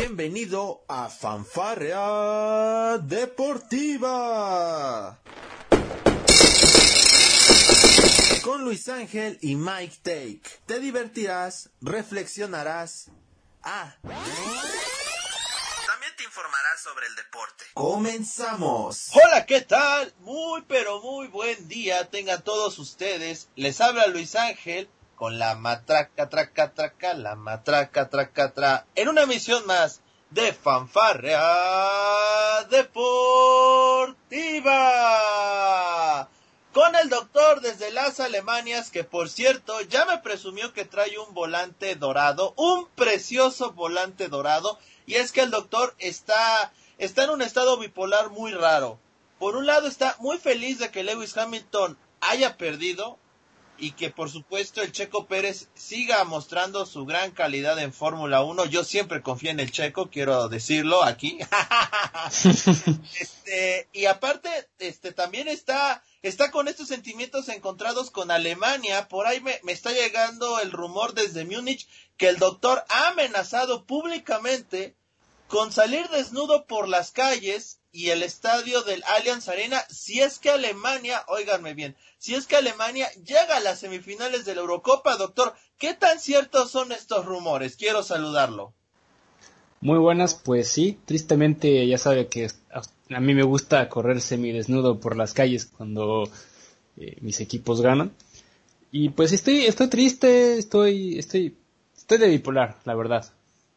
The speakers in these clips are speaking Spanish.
Bienvenido a Fanfarrea Deportiva. Con Luis Ángel y Mike Take. Te divertirás, reflexionarás. Ah. También te informarás sobre el deporte. Comenzamos. Hola, ¿qué tal? Muy pero muy buen día tengan todos ustedes. Les habla Luis Ángel con la matraca, traca, traca, la matraca, traca, tra, en una emisión más de Fanfarrea Deportiva. Con el doctor desde las Alemanias, que por cierto ya me presumió que trae un volante dorado, un precioso volante dorado, y es que el doctor está, está en un estado bipolar muy raro. Por un lado está muy feliz de que Lewis Hamilton haya perdido, y que por supuesto el Checo Pérez siga mostrando su gran calidad en Fórmula 1. Yo siempre confío en el Checo, quiero decirlo aquí. este, y aparte, este también está, está con estos sentimientos encontrados con Alemania. Por ahí me, me está llegando el rumor desde Múnich que el doctor ha amenazado públicamente con salir desnudo por las calles y el estadio del Allianz Arena si es que Alemania, óiganme bien, si es que Alemania llega a las semifinales de la Eurocopa, doctor, ¿qué tan ciertos son estos rumores? Quiero saludarlo. Muy buenas, pues sí, tristemente ya sabe que a mí me gusta correr semidesnudo por las calles cuando eh, mis equipos ganan. Y pues estoy, estoy triste, estoy, estoy, estoy de bipolar, la verdad.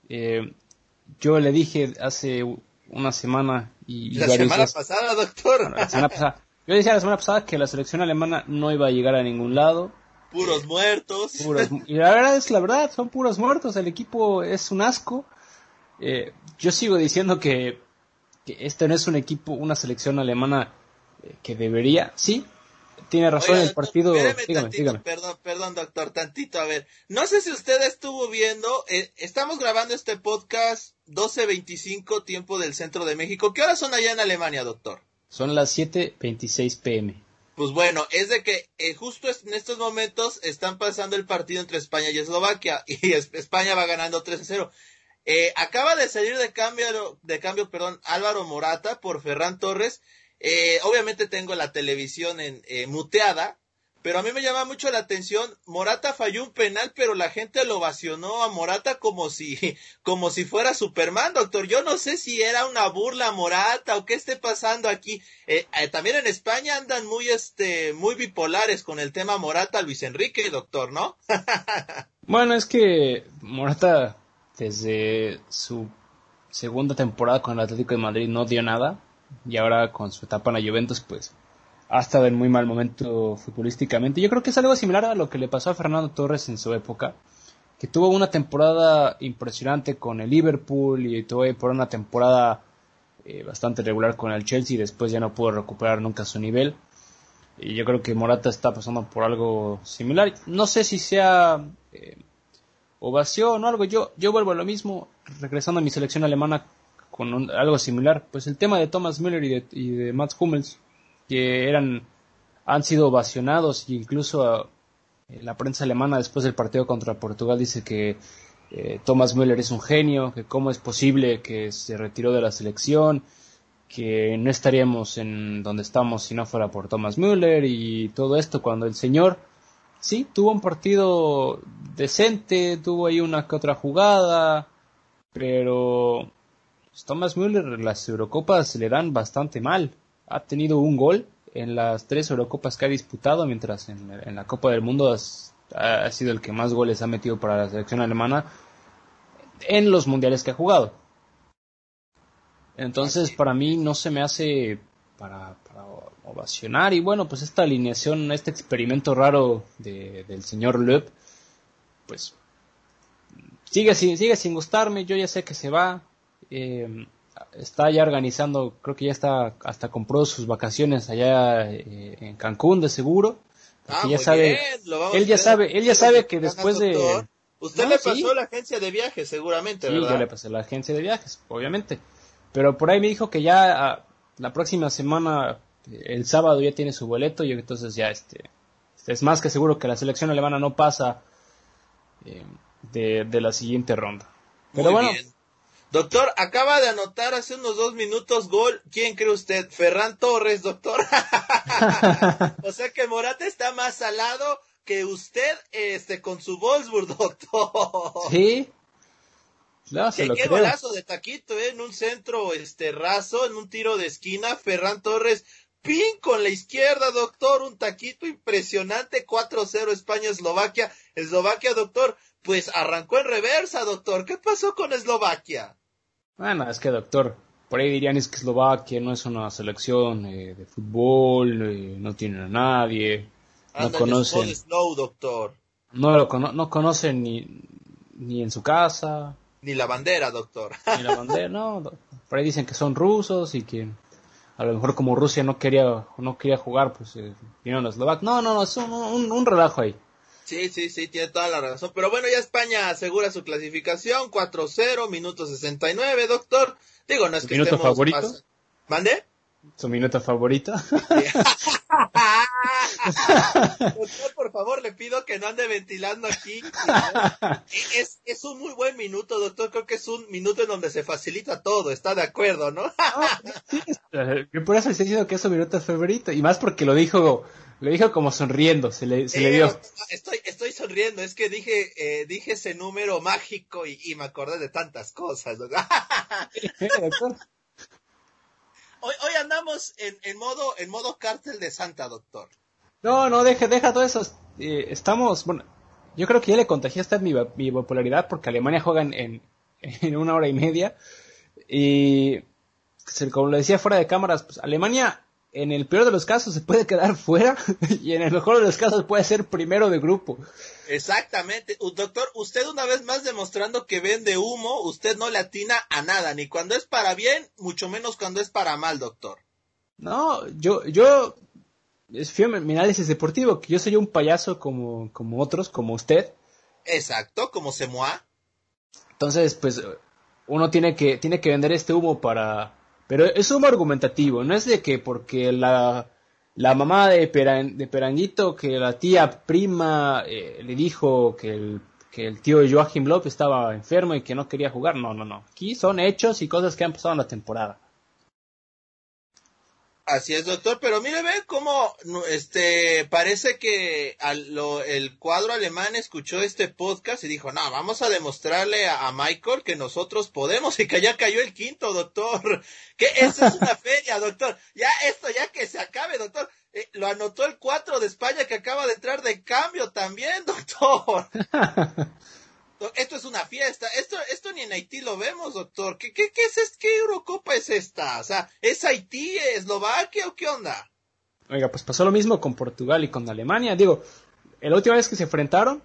Eh, yo le dije hace una semana y... La semana pasada, doctor. la semana pasada. Yo decía la semana pasada que la selección alemana no iba a llegar a ningún lado. Puros muertos. y la verdad es la verdad, son puros muertos. El equipo es un asco. Eh, yo sigo diciendo que, que, este no es un equipo, una selección alemana eh, que debería, sí, tiene razón el partido. Dígame, dígame. Perdón, perdón, doctor, tantito. A ver, no sé si usted estuvo viendo, eh, estamos grabando este podcast 12.25 tiempo del centro de México. ¿Qué horas son allá en Alemania, doctor? Son las 7.26 pm. Pues bueno, es de que eh, justo en estos momentos están pasando el partido entre España y Eslovaquia y España va ganando 3 a 0. Eh, acaba de salir de cambio, de cambio, perdón, Álvaro Morata por Ferran Torres eh, obviamente tengo la televisión en, eh, muteada, pero a mí me llama mucho la atención. Morata falló un penal, pero la gente lo ovacionó a Morata como si, como si fuera Superman, doctor. Yo no sé si era una burla Morata o qué esté pasando aquí. Eh, también en España andan muy, este, muy bipolares con el tema Morata Luis Enrique, doctor, ¿no? bueno, es que Morata desde su segunda temporada con el Atlético de Madrid no dio nada y ahora con su etapa en la Juventus, pues ha estado en muy mal momento futbolísticamente. Yo creo que es algo similar a lo que le pasó a Fernando Torres en su época, que tuvo una temporada impresionante con el Liverpool y tuvo por una temporada eh, bastante regular con el Chelsea y después ya no pudo recuperar nunca su nivel. Y yo creo que Morata está pasando por algo similar. No sé si sea eh, ovación o algo. Yo, yo vuelvo a lo mismo, regresando a mi selección alemana con algo similar. Pues el tema de Thomas Müller y de, y de Mats Hummels, que eran, han sido ovacionados e incluso eh, la prensa alemana después del partido contra Portugal dice que eh, Thomas Müller es un genio, que cómo es posible que se retiró de la selección, que no estaríamos en donde estamos si no fuera por Thomas Müller y todo esto cuando el señor sí tuvo un partido decente, tuvo ahí una que otra jugada, pero pues, Thomas Müller las Eurocopas le dan bastante mal. Ha tenido un gol en las tres Eurocopas que ha disputado, mientras en, la Copa del Mundo ha sido el que más goles ha metido para la selección alemana en los mundiales que ha jugado. Entonces, para mí no se me hace para, ovacionar. Y bueno, pues esta alineación, este experimento raro del señor Löb, pues sigue sigue sin gustarme. Yo ya sé que se va. Eh, está ya organizando, creo que ya está, hasta compró sus vacaciones allá eh, en Cancún de seguro. Ah, ya sabe, él ya sabe, él ya sabe que después de... Usted le pasó la agencia de viajes, seguramente, sí, yo le pasé la agencia de viajes, obviamente. Pero por ahí me dijo que ya ah, la próxima semana, el sábado ya tiene su boleto y entonces ya este, es más que seguro que la selección alemana no pasa eh, de, la siguiente ronda. Pero bueno, Doctor, acaba de anotar hace unos dos minutos gol. ¿Quién cree usted? Ferran Torres, doctor. o sea que Morata está más salado que usted este, con su Wolfsburg, doctor. Sí. No, se ¿Qué, qué golazo de taquito, ¿eh? En un centro este raso, en un tiro de esquina, Ferran Torres pin con la izquierda, doctor, un taquito impresionante, 4-0 España-Eslovaquia. Eslovaquia, doctor, pues arrancó en reversa, doctor. ¿Qué pasó con Eslovaquia? Bueno, es que, doctor, por ahí dirían es que Eslovaquia no es una selección eh, de fútbol, eh, no tiene a nadie, no conocen. Slow, doctor. No lo no conocen ni, ni en su casa. Ni la bandera, doctor. Ni la bandera, no. Por ahí dicen que son rusos y que a lo mejor como Rusia no quería no quería jugar, pues eh, vinieron los eslovacos. No, no, no, es un, un, relajo ahí. Sí, sí, sí, tiene toda la razón. Pero bueno, ya España asegura su clasificación, 4-0, minuto 69, doctor. Digo, no es que ¿Minuto favorito? ¿Mande? ¿Su minuto favorito? Doctor, por favor, le pido que no ande ventilando aquí. Es, es un muy buen minuto, doctor. Creo que es un minuto en donde se facilita todo. ¿Está de acuerdo, no? Yo por eso estoy diciendo que es su minuto favorito. Y más porque lo dijo, lo dijo como sonriendo. Se le, se le dio. Estoy, estoy sonriendo. Es que dije, eh, dije ese número mágico y, y me acordé de tantas cosas. Hoy, andamos en, en, modo en modo cártel de Santa, doctor. No, no, deja, deja todo eso. Eh, estamos, bueno, yo creo que ya le contagié esta mi, mi popularidad porque Alemania juega en, en, una hora y media. Y como lo decía fuera de cámaras, pues Alemania en el peor de los casos se puede quedar fuera y en el mejor de los casos puede ser primero de grupo. Exactamente. Doctor, usted una vez más demostrando que vende humo, usted no le atina a nada, ni cuando es para bien, mucho menos cuando es para mal, doctor. No, yo, yo, es mi análisis deportivo, que yo soy un payaso como, como otros, como usted. Exacto, como Semoa. Entonces, pues, uno tiene que, tiene que vender este humo para, pero es humo argumentativo, no es de que porque la, la mamá de, de Peranguito, que la tía prima eh, le dijo que el, que el tío Joachim López estaba enfermo y que no quería jugar, no, no, no. Aquí son hechos y cosas que han pasado en la temporada. Así es, doctor, pero mire, ve cómo este parece que el cuadro alemán escuchó este podcast y dijo, no, vamos a demostrarle a, Michael que nosotros podemos y que ya cayó el quinto, doctor. Que eso es una feria, doctor. Ya esto, ya que se acabe, doctor. Eh, lo anotó el cuatro de España que acaba de entrar de cambio también, doctor. Esto es una fiesta. Esto, esto ni en Haití lo vemos, doctor. ¿Qué, qué, qué es ¿Qué Eurocopa es esta? O sea, ¿es Haití, Eslovaquia o qué onda? Oiga, pues pasó lo mismo con Portugal y con Alemania. Digo, la última vez que se enfrentaron,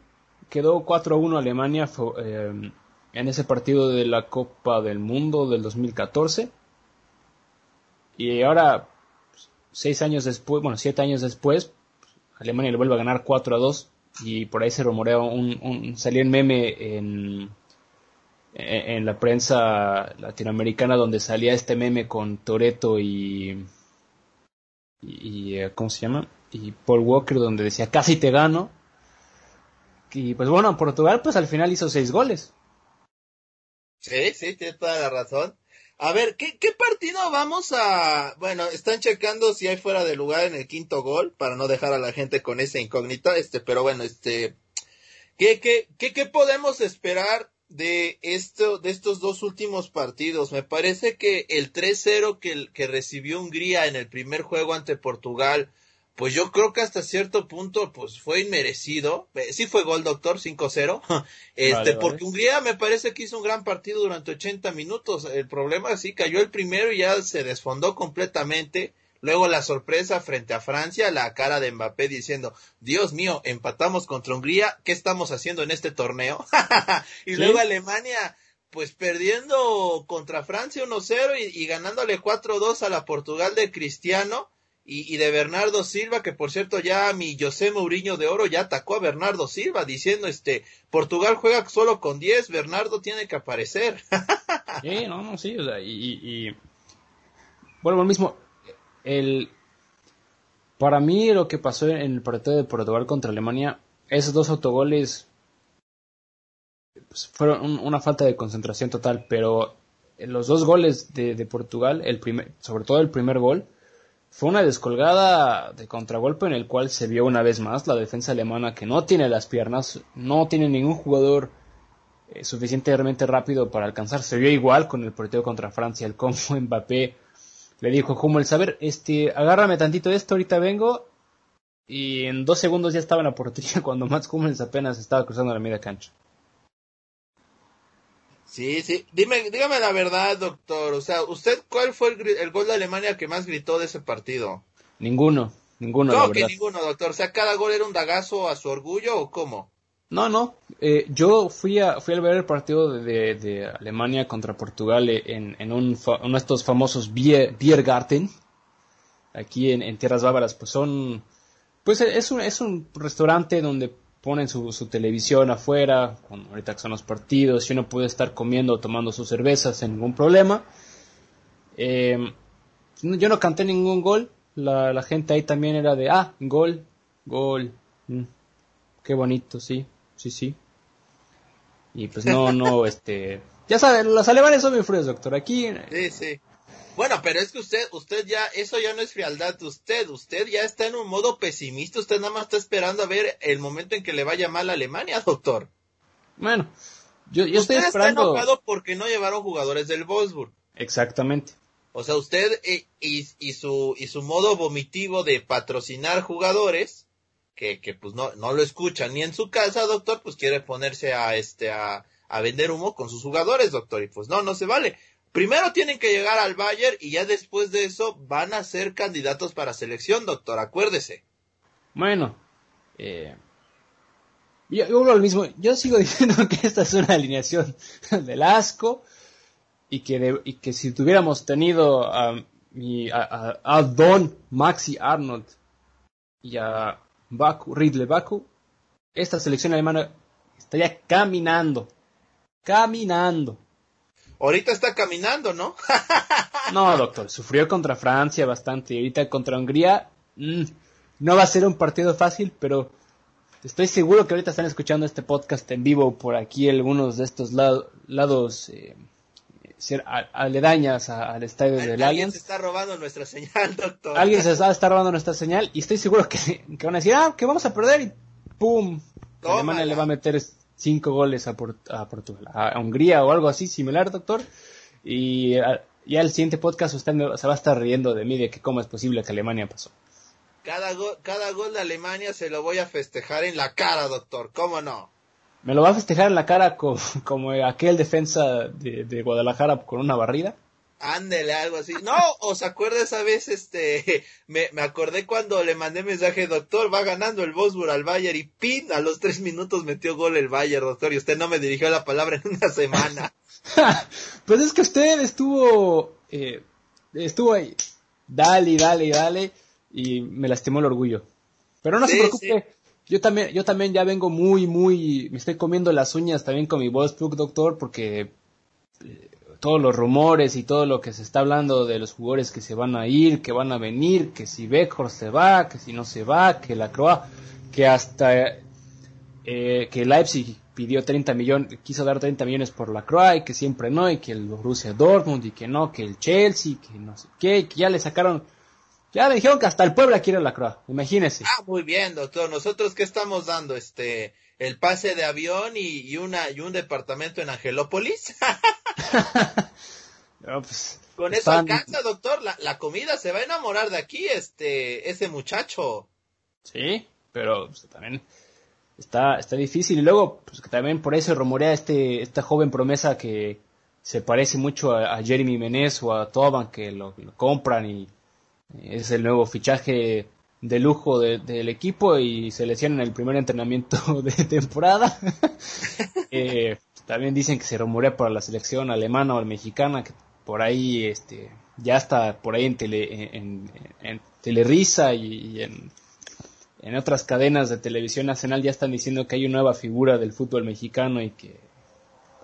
quedó 4-1 Alemania eh, en ese partido de la Copa del Mundo del 2014. Y ahora, seis años después, bueno, siete años después, Alemania le vuelve a ganar 4-2 y por ahí se rumorea un, un salió un meme en, en, la prensa latinoamericana donde salía este meme con Toreto y, y, eh, ¿cómo se llama? y Paul Walker donde decía casi te gano y pues bueno Portugal pues al final hizo seis goles. Sí sí tiene toda la razón a ver, ¿qué, ¿qué partido vamos a...? Bueno, están checando si hay fuera de lugar en el quinto gol, para no dejar a la gente con esa incógnita, este, pero bueno, este... ¿Qué, qué, qué, qué podemos esperar de esto, de estos dos últimos partidos? Me parece que el 3-0 que, que recibió Hungría en el primer juego ante Portugal pues yo creo que hasta cierto punto pues fue inmerecido. Eh, sí fue gol, doctor, 5-0. este, porque Hungría me parece que hizo un gran partido durante 80 minutos. El problema sí cayó el primero y ya se desfondó completamente. Luego la sorpresa frente a Francia, la cara de Mbappé diciendo, Dios mío, empatamos contra Hungría, ¿qué estamos haciendo en este torneo? y luego Alemania, pues perdiendo contra Francia 1-0 y, y ganándole 4-2 a la Portugal de Cristiano y, de Bernardo Silva, que por cierto ya mi José Mourinho de Oro ya atacó a Bernardo Silva diciendo este Portugal juega solo con 10, Bernardo tiene que aparecer. sí, no, no, sí, o sea, y, y, bueno, lo mismo, el para mí lo que pasó en el partido de Portugal contra Alemania, esos dos autogoles pues, fueron una falta de concentración total, pero los dos goles de, de Portugal, el primer, sobre todo el primer gol, fue una descolgada de contragolpe en el cual se vio una vez más la defensa alemana que no tiene las piernas, no tiene ningún jugador eh, suficientemente rápido para alcanzar. Se vio igual con el partido contra Francia, el cómo Mbappé le dijo como el saber, este, agárrame tantito esto, ahorita vengo. Y en dos segundos ya estaba en la portería cuando Mats Hummels apenas estaba cruzando la media cancha. Sí, sí. Dime, dígame la verdad, doctor. O sea, ¿usted cuál fue el, gol de Alemania que más gritó de ese partido? Ninguno, ninguno. No, que ninguno, doctor. O sea, cada gol era un dagazo a su orgullo o cómo? No, no. Eh, yo fui a, fui a ver el partido de, de Alemania contra Portugal en, en un, uno de estos famosos Biergarten, aquí en, en, Tierras Bávaras. Pues son, pues es un, es un restaurante donde ponen su, su televisión afuera, con, ahorita que son los partidos, y uno puede estar comiendo o tomando sus cervezas sin ningún problema. Eh, yo no canté ningún gol, la, la, gente ahí también era de, ah, gol, gol, mm, qué bonito, sí sí, sí. Y pues no, no, este... Ya saben, los alemanes son muy fríos, doctor. Aquí... Sí, sí. Bueno, pero es que usted, usted ya, eso ya no es frialdad de usted, usted ya está en un modo pesimista, usted nada más está esperando a ver el momento en que le vaya mal a Alemania, doctor. Bueno, yo, yo estoy esperando... está enojado porque no llevaron jugadores del Wolfsburg. Exactamente. O sea, usted eh, y, y, su, y su modo vomitivo de patrocinar jugadores, que, que pues no, no lo escucha ni en su casa, doctor, pues quiere ponerse a este a, a vender humo con sus jugadores, doctor, y pues no, no se vale. Primero tienen que llegar al Bayern y ya después de eso van a ser candidatos para selección, doctor, acuérdese. Bueno, eh, yo, yo lo mismo, yo sigo diciendo que esta es una alineación del asco y que, si tuviéramos tenido a, Don Maxi Arnold y a Ridley Baku, esta selección alemana estaría caminando. Caminando. Ahorita está caminando, ¿no? no, doctor, sufrió contra Francia bastante y ahorita contra Hungría mmm, no va a ser un partido fácil, pero estoy seguro que ahorita están escuchando este podcast en vivo por aquí algunos de estos lados lados eh, aledañas al estadio del Allianz. Alguien se está robando nuestra señal, doctor. Alguien se está, está robando nuestra señal y estoy seguro que, que, van a decir, ah, que vamos a perder y ¡pum! Alemania le va a meter cinco goles a, a Portugal, a, Hungría o algo así similar, doctor. Y ya el siguiente podcast usted se va a estar riendo de mí de que cómo es posible que Alemania pasó. Cada, go cada gol de Alemania se lo voy a festejar en la cara, doctor, ¿cómo no? me lo va a festejar en la cara como, como aquel defensa de, de, Guadalajara con una barrida. Ándele, algo así. No, ¿os acuerda esa vez? Este, me, me acordé cuando le mandé mensaje, doctor, va ganando el Bosburg al Bayern y pin, a los tres minutos metió gol el Bayern, doctor, y usted no me dirigió la palabra en una semana. pues es que usted estuvo, eh, estuvo ahí, dale, dale, dale, y me lastimó el orgullo. Pero no se preocupe, yo también, yo también ya vengo muy, muy, me estoy comiendo las uñas también con mi Wolfsburg, doctor, porque eh, todos los rumores y todo lo que se está hablando de los jugadores que se van a ir, que van a venir, que si Beckhor se va, que si no se va, que la Croa, que hasta eh, que Leipzig pidió 30 millones, quiso dar 30 millones por la Croa y que siempre no, y que el Borussia Dortmund y que no, que el Chelsea, que no sé qué, que ya le sacaron ya me dijeron que hasta el Puebla quiere la Croa, imagínese. Ah, muy bien, doctor. Nosotros qué estamos dando, este, el pase de avión y, y una y un departamento en Angelópolis. no, pues, Con eso alcanza, doctor. La, la, comida se va a enamorar de aquí, este, ese muchacho. Sí, pero pues, también está, está difícil. Y luego, pues que también por eso rumorea este, esta joven promesa que se parece mucho a, a Jeremy Menez o a Toban, que lo, lo compran y es el nuevo fichaje de lujo del equipo y se lesiona en el primer entrenamiento de temporada. eh, también dicen que se rumorea para la selección alemana o mexicana, que por ahí este, ya está por ahí en, tele, en, en, Telerisa y, en, en otras cadenas de televisión nacional ya están diciendo que hay una nueva figura del fútbol mexicano y que...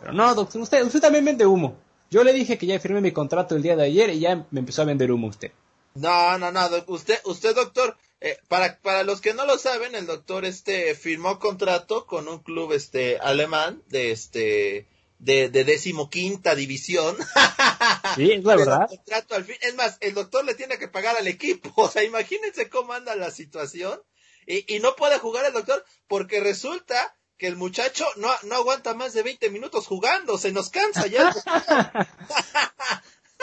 Pero no, doctor, usted, usted también vende humo. Yo le dije que ya firmé mi contrato el día de ayer y ya me empezó a vender humo usted. No, no, no, usted, usted doctor, eh, para, para los que no lo saben, el doctor este firmó contrato con un club este alemán de este de, de decimoquinta división Sí, es la verdad. Contrato al fin. Es más, el doctor le tiene que pagar al equipo. O sea, imagínense cómo anda la situación. Y, y no puede jugar el doctor porque resulta que el muchacho no, no aguanta más de 20 minutos jugando. Se nos cansa ya.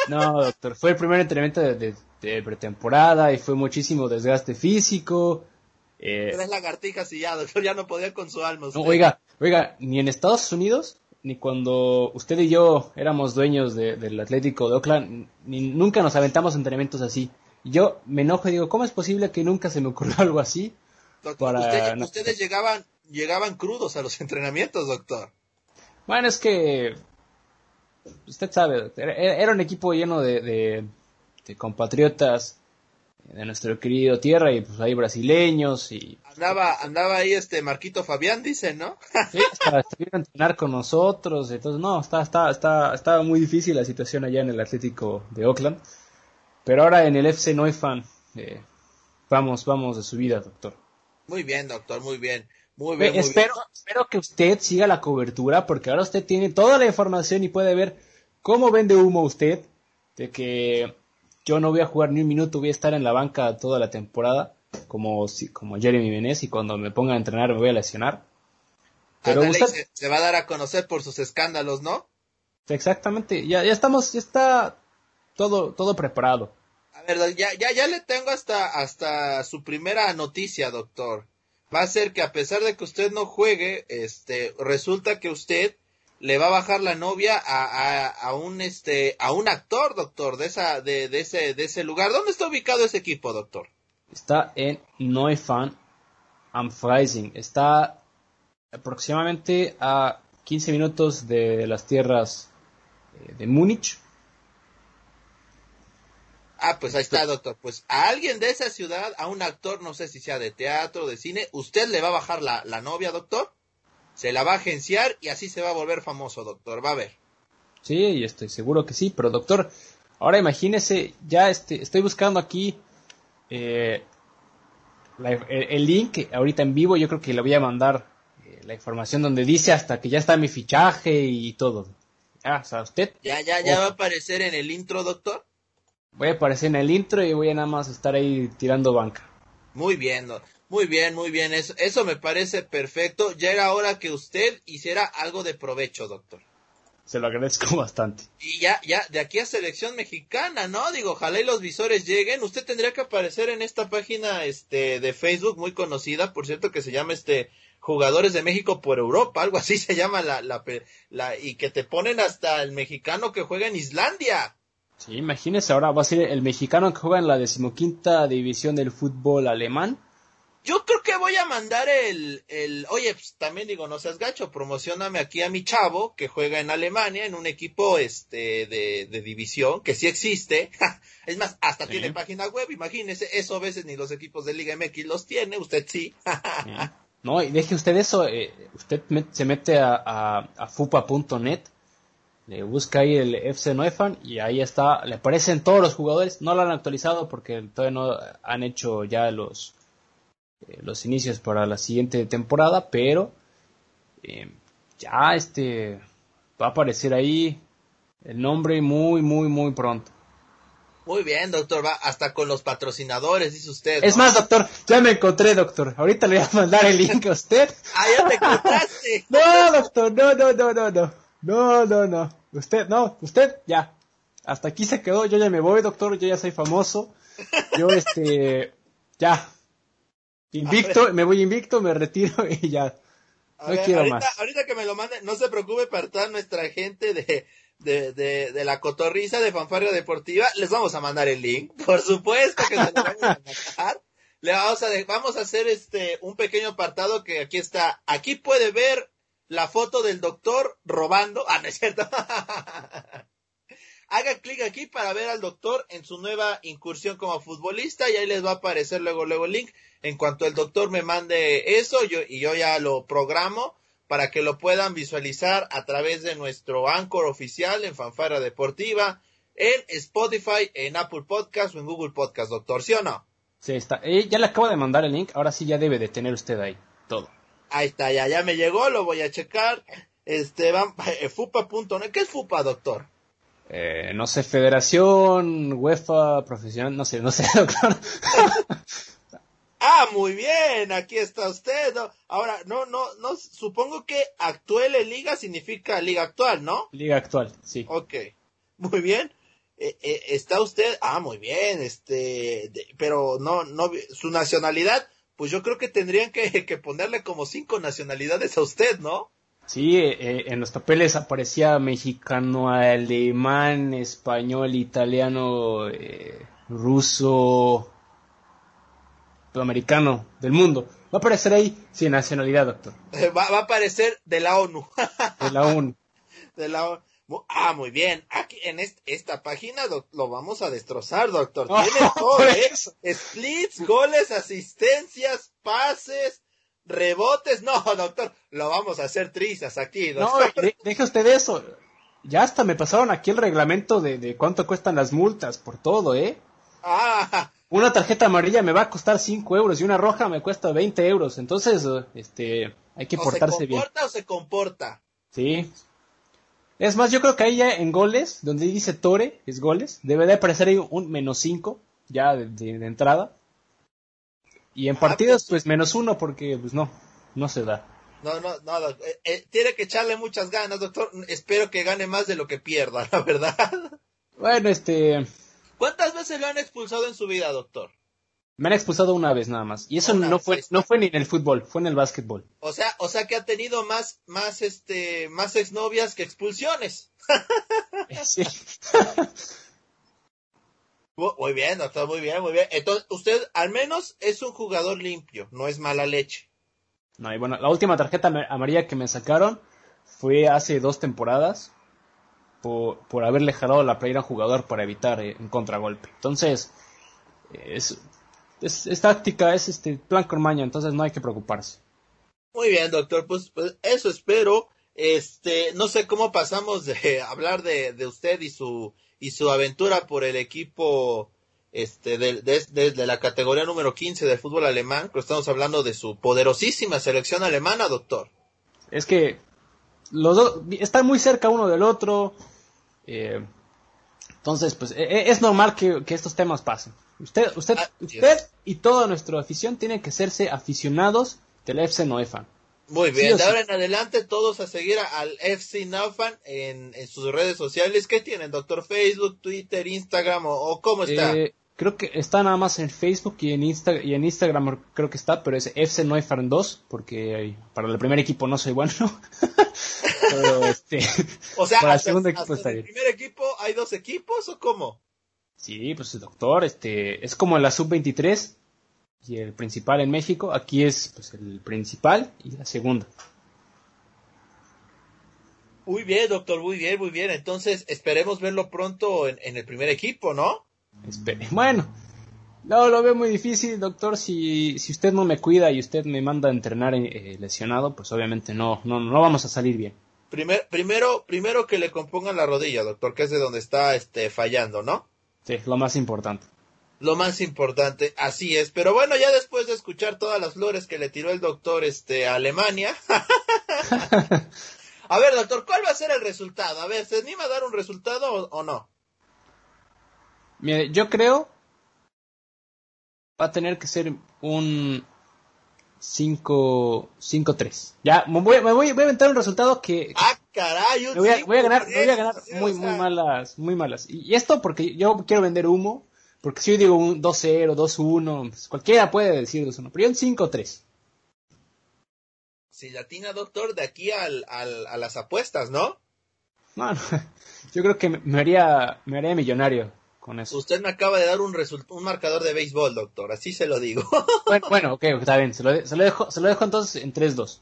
no, doctor. Fue el primer entrenamiento de, de, pretemporada y fue muchísimo desgaste físico. Eh, Tres lagartijas y ya, doctor, ya no podía con su alma. No, oiga, oiga, ni en Estados Unidos ni cuando usted y yo éramos dueños del Atlético de Oakland, ni, nunca nos aventamos entrenamientos así. Yo me enojo y digo, ¿cómo es posible que nunca se me ocurrió algo así? ustedes llegaban, llegaban crudos a los entrenamientos, doctor. Bueno, es que usted sabe, era, un equipo lleno de compatriotas de nuestro querido tierra y pues hay brasileños y andaba andaba ahí este Marquito Fabián dice no sí a entrenar con nosotros entonces no está está está estaba muy difícil la situación allá en el Atlético de Oakland pero ahora en el FC Neufan eh, vamos vamos de subida doctor. Muy bien doctor muy bien muy bien, espero espero que usted siga la cobertura porque ahora usted tiene toda la información y puede ver cómo vende humo usted de que yo no voy a jugar ni un minuto, voy a estar en la banca toda la temporada, como, como Jeremy Menez, y cuando me ponga a entrenar me voy a lesionar. Pero se, va a dar a conocer por sus escándalos, ¿no? Exactamente, ya, ya estamos, ya está todo, todo preparado. A ver, ya, ya, ya le tengo hasta, hasta su primera noticia, doctor. Va a ser que a pesar de que usted no juegue, este, resulta que usted le va a bajar la novia a, a, a, un este a un actor, doctor, de esa de, de, ese de ese lugar. ¿Dónde está ubicado ese equipo, doctor? Está en Neufan am Freising. Está aproximadamente a 15 minutos de las tierras eh, de Múnich. Ah, pues ahí está, doctor. Pues a alguien de esa ciudad, a un actor, no sé si sea de teatro, de cine, ¿usted le va a bajar la, la novia, doctor? Se la va a agenciar y así se va a volver famoso, doctor. Va a ver. Sí, estoy seguro que sí, pero doctor, ahora imagínese, ya este, estoy buscando aquí eh, el, link ahorita en vivo, yo creo que le voy a mandar eh, la información donde dice hasta que ya está mi fichaje y todo. Ah, o sea, usted. Ya, ya, ya va a aparecer en el intro, doctor. Voy a aparecer en el intro y voy a nada más estar ahí tirando banca. Muy bien, muy bien, muy bien. Eso, eso me parece perfecto. Ya era hora que usted hiciera algo de provecho, doctor. Se lo agradezco bastante. Y ya, ya, de aquí a selección mexicana, ¿no? Digo, ojalá y los visores lleguen. Usted tendría que aparecer en esta página, este, de Facebook muy conocida, por cierto, que se llama, este, Jugadores de México por Europa, algo así se llama la, la, la, y que te ponen hasta el mexicano que juega en Islandia. Sí, imagínese, ahora va a ser el mexicano que juega en la decimoquinta división del fútbol alemán yo creo que voy a mandar el, el, oye, pues también digo, no seas gacho, promocioname aquí a mi chavo que juega en Alemania en un equipo este de, de división que sí existe. es más, hasta tiene página web, imagínese, eso a veces ni los equipos de Liga MX los tiene, usted sí. no, y deje usted eso, eh, usted se mete a, a, a fupa.net, le busca ahí el FC Neufan y ahí está, le aparecen todos los jugadores, no lo han actualizado porque todavía no han hecho ya los eh, los inicios para la siguiente temporada, pero eh, ya este va a aparecer ahí el nombre muy, muy, muy pronto. Muy bien, doctor, va hasta con los patrocinadores, dice usted. Es más, doctor, ya me encontré, doctor. Ahorita le voy a mandar el link a usted. ah, ya te encontraste. no, doctor, no, no, no, no, no. No, no, no. Usted, no, usted, ya. Hasta aquí se quedó, yo ya me voy, doctor, yo ya soy famoso. Yo, este, ya, Invicto, me voy invicto, me retiro y ya. No quiero ahorita, más. Ahorita que me lo manden, no se preocupe para toda nuestra gente de, de, de, de la cotorriza de Fanfarria Deportiva, les vamos a mandar el link. Por supuesto que se lo vamos a mandar. Le vamos a, vamos a hacer este, un pequeño apartado que aquí está. Aquí puede ver la foto del doctor robando. Ah, no es cierto. Haga clic aquí para ver al doctor en su nueva incursión como futbolista y ahí les va a aparecer luego, luego el link. En cuanto el doctor me mande eso yo, y yo ya lo programo para que lo puedan visualizar a través de nuestro Anchor oficial en Fanfara Deportiva, en Spotify, en Apple Podcast o en Google Podcast, doctor, ¿sí o no? Sí, está. Eh, ya le acabo de mandar el link, ahora sí ya debe de tener usted ahí todo. Ahí está, ya, ya me llegó, lo voy a checar. Este, van, eh, fupa.net. ¿Qué es fupa, doctor? Eh, no sé, Federación, UEFA, profesional, no sé, no sé, doctor. ah, muy bien, aquí está usted. Ahora, no, no, no, supongo que actual en liga significa liga actual, ¿no? Liga actual, sí. Ok, muy bien. Eh, eh, está usted, ah, muy bien, este, pero no, no, su nacionalidad, pues yo creo que tendrían que, que ponerle como cinco nacionalidades a usted, ¿no? Sí, eh, en los papeles aparecía mexicano, alemán, español, italiano, ruso, americano, del mundo. Va a aparecer ahí sin nacionalidad, doctor. Va, va, a aparecer de la ONU. de la ONU. De la ONU. Ah, muy bien. Aquí en esta página lo vamos a destrozar, doctor. Tiene todo, ¿eh? Splits, goles, asistencias, pases, rebotes. No, doctor, lo vamos a hacer trizas aquí, doctor. No, deje usted eso. Ya hasta me pasaron aquí el reglamento de, de cuánto cuestan las multas por todo, ¿eh? Ah. Una tarjeta amarilla me va a costar 5 euros y una roja me cuesta 20 euros. Entonces, este, hay que portarse bien. ¿Se comporta o se comporta? Sí, es más, yo creo que ahí ya en goles, donde dice Tore, es goles, debe de aparecer ahí un menos 5, ya de, entrada. Y en ah, partidas, pues, pues menos 1, porque pues no, no se da. No, no, no, eh, eh, tiene que echarle muchas ganas, doctor. Espero que gane más de lo que pierda, la verdad. Bueno, este... ¿Cuántas veces lo han expulsado en su vida, doctor? Me han expulsado una vez nada más. Y eso no fue, no fue ni en el fútbol, fue en el básquetbol. O sea, o sea que ha tenido más, más, este, más exnovias que expulsiones. sí. Muy bien, doctor, muy bien, muy bien. Entonces, usted al menos es un jugador limpio, no es mala leche. No, y bueno, la última tarjeta amarilla que me sacaron fue hace dos temporadas por, por haberle jalado la playera a un jugador para evitar eh, un contragolpe. Entonces, es, es, táctica, es este plan con maña, entonces no hay que preocuparse. Muy bien, doctor, pues, pues, eso espero. Este, no sé cómo pasamos de hablar de, de usted y su y su aventura por el equipo este de, de, la categoría número 15 del fútbol alemán, pero estamos hablando de su poderosísima selección alemana, doctor. Es que los dos están muy cerca uno del otro. Eh, entonces, pues e, e, es normal que, estos temas pasen. Usted, usted, ah, usted y toda nuestra afición tienen que serse aficionados del FC Noefan. Muy bien, de ahora en adelante todos a seguir al FC Noefan en, en, sus redes sociales. ¿Qué tienen, doctor? ¿Facebook, Twitter, Instagram o, cómo está? Eh, creo que está nada más en Facebook y en, Insta y en Instagram creo que está, pero es FC Noefan 2, porque para el primer equipo no soy bueno. este, o sea, para el segundo equipo está bien. ¿El primer equipo hay dos equipos o cómo? Sí, pues doctor, este, es como la sub-23 y el principal en México. Aquí es pues el principal y la segunda. Muy bien, doctor, muy bien, muy bien. Entonces, esperemos verlo pronto en, el primer equipo, ¿no? Bueno, no, lo veo muy difícil, doctor. Si, si usted no me cuida y usted me manda a entrenar eh, lesionado, pues obviamente no, no, no vamos a salir bien primero, primero que le compongan la rodilla, doctor, que es de donde está este, fallando, ¿no? Sí, lo más importante. Lo más importante, así es. Pero bueno, ya después de escuchar todas las flores que le tiró el doctor este, a Alemania. a ver, doctor, ¿cuál va a ser el resultado? A ver, ¿se anima a dar un resultado o, o no? Mire, yo creo va a tener que ser un 5-3. Ya, me voy, me voy, a inventar un resultado que... ¡Ah, caray! Voy, a, voy a ganar, voy a ganar muy, muy malas, muy malas. Y, esto porque yo quiero vender humo, porque si yo digo un 2-0, 2-1, pues cualquiera puede decir 2-1, pero yo un 5-3. Si latina, doctor, de aquí al, al, a las apuestas, ¿no? No, yo creo que me haría, me haría millonario. Usted me acaba de dar un, un marcador de béisbol, doctor, así se lo digo. bueno, ok, está bien, se lo, dejo, se lo dejo entonces en 3-2.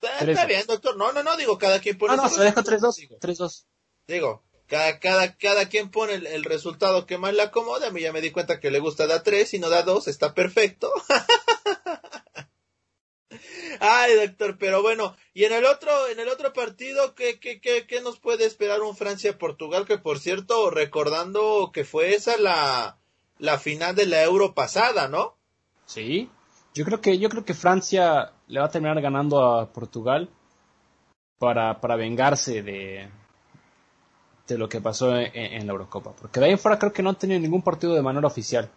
Está, bien, doctor, no, no, no, digo, cada quien pone... No, no, se lo dejo 3-2, 3-2. Digo, cada, cada, cada quien pone el, el, resultado que más le acomode, a mí ya me di cuenta que le gusta dar 3 y no da 2, está perfecto. Ay, doctor, pero bueno, y en el otro, en el otro partido, ¿qué, qué, qué, qué nos puede esperar un Francia-Portugal? Que por cierto, recordando que fue esa la, la final de la Euro pasada, ¿no? Sí, yo creo que, yo creo que Francia le va a terminar ganando a Portugal para, para vengarse de, de lo que pasó en, la Eurocopa. Porque de ahí fuera creo que no han tenido ningún partido de manera oficial.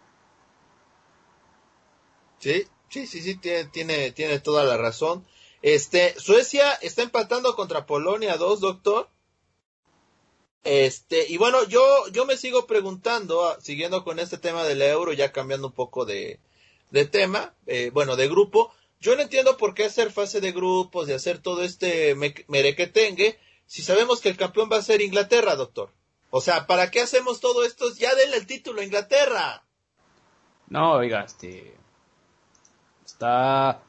Sí, sí, sí, sí, tiene, tiene, toda la razón. Este, Suecia está empatando contra Polonia 2, doctor. Este, y bueno, yo, yo me sigo preguntando, ah, siguiendo con este tema del euro, ya cambiando un poco de, de tema, eh, bueno, de grupo, yo no entiendo por qué hacer fase de grupos, de hacer todo este merequetengue, si sabemos que el campeón va a ser Inglaterra, doctor. O sea, ¿para qué hacemos todo esto? Ya denle el título a Inglaterra. No, oiga, este. Está.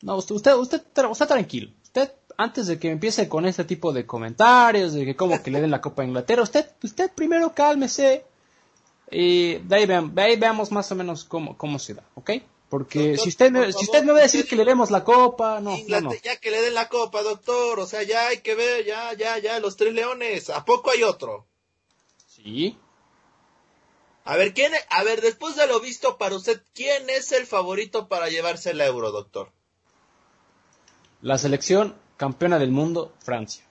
No, usted, usted, usted, usted tranquilo. Usted, antes de que empiece con este tipo de comentarios, de que como que le den la Copa a Inglaterra, usted, usted primero cálmese. Y de ahí, veamos más o menos cómo, cómo se da, ¿ok? Porque si usted me, si usted me va a decir que le demos la copa, no, no, Ya que le den la copa, doctor, o sea, ya hay que ver, ya, ya, ya, los tres leones, ¿a poco hay otro? Sí. A ver, ¿quién, a ver, después de lo visto para usted, ¿quién es el favorito para llevarse el euro, doctor? La selección campeona del mundo, Francia.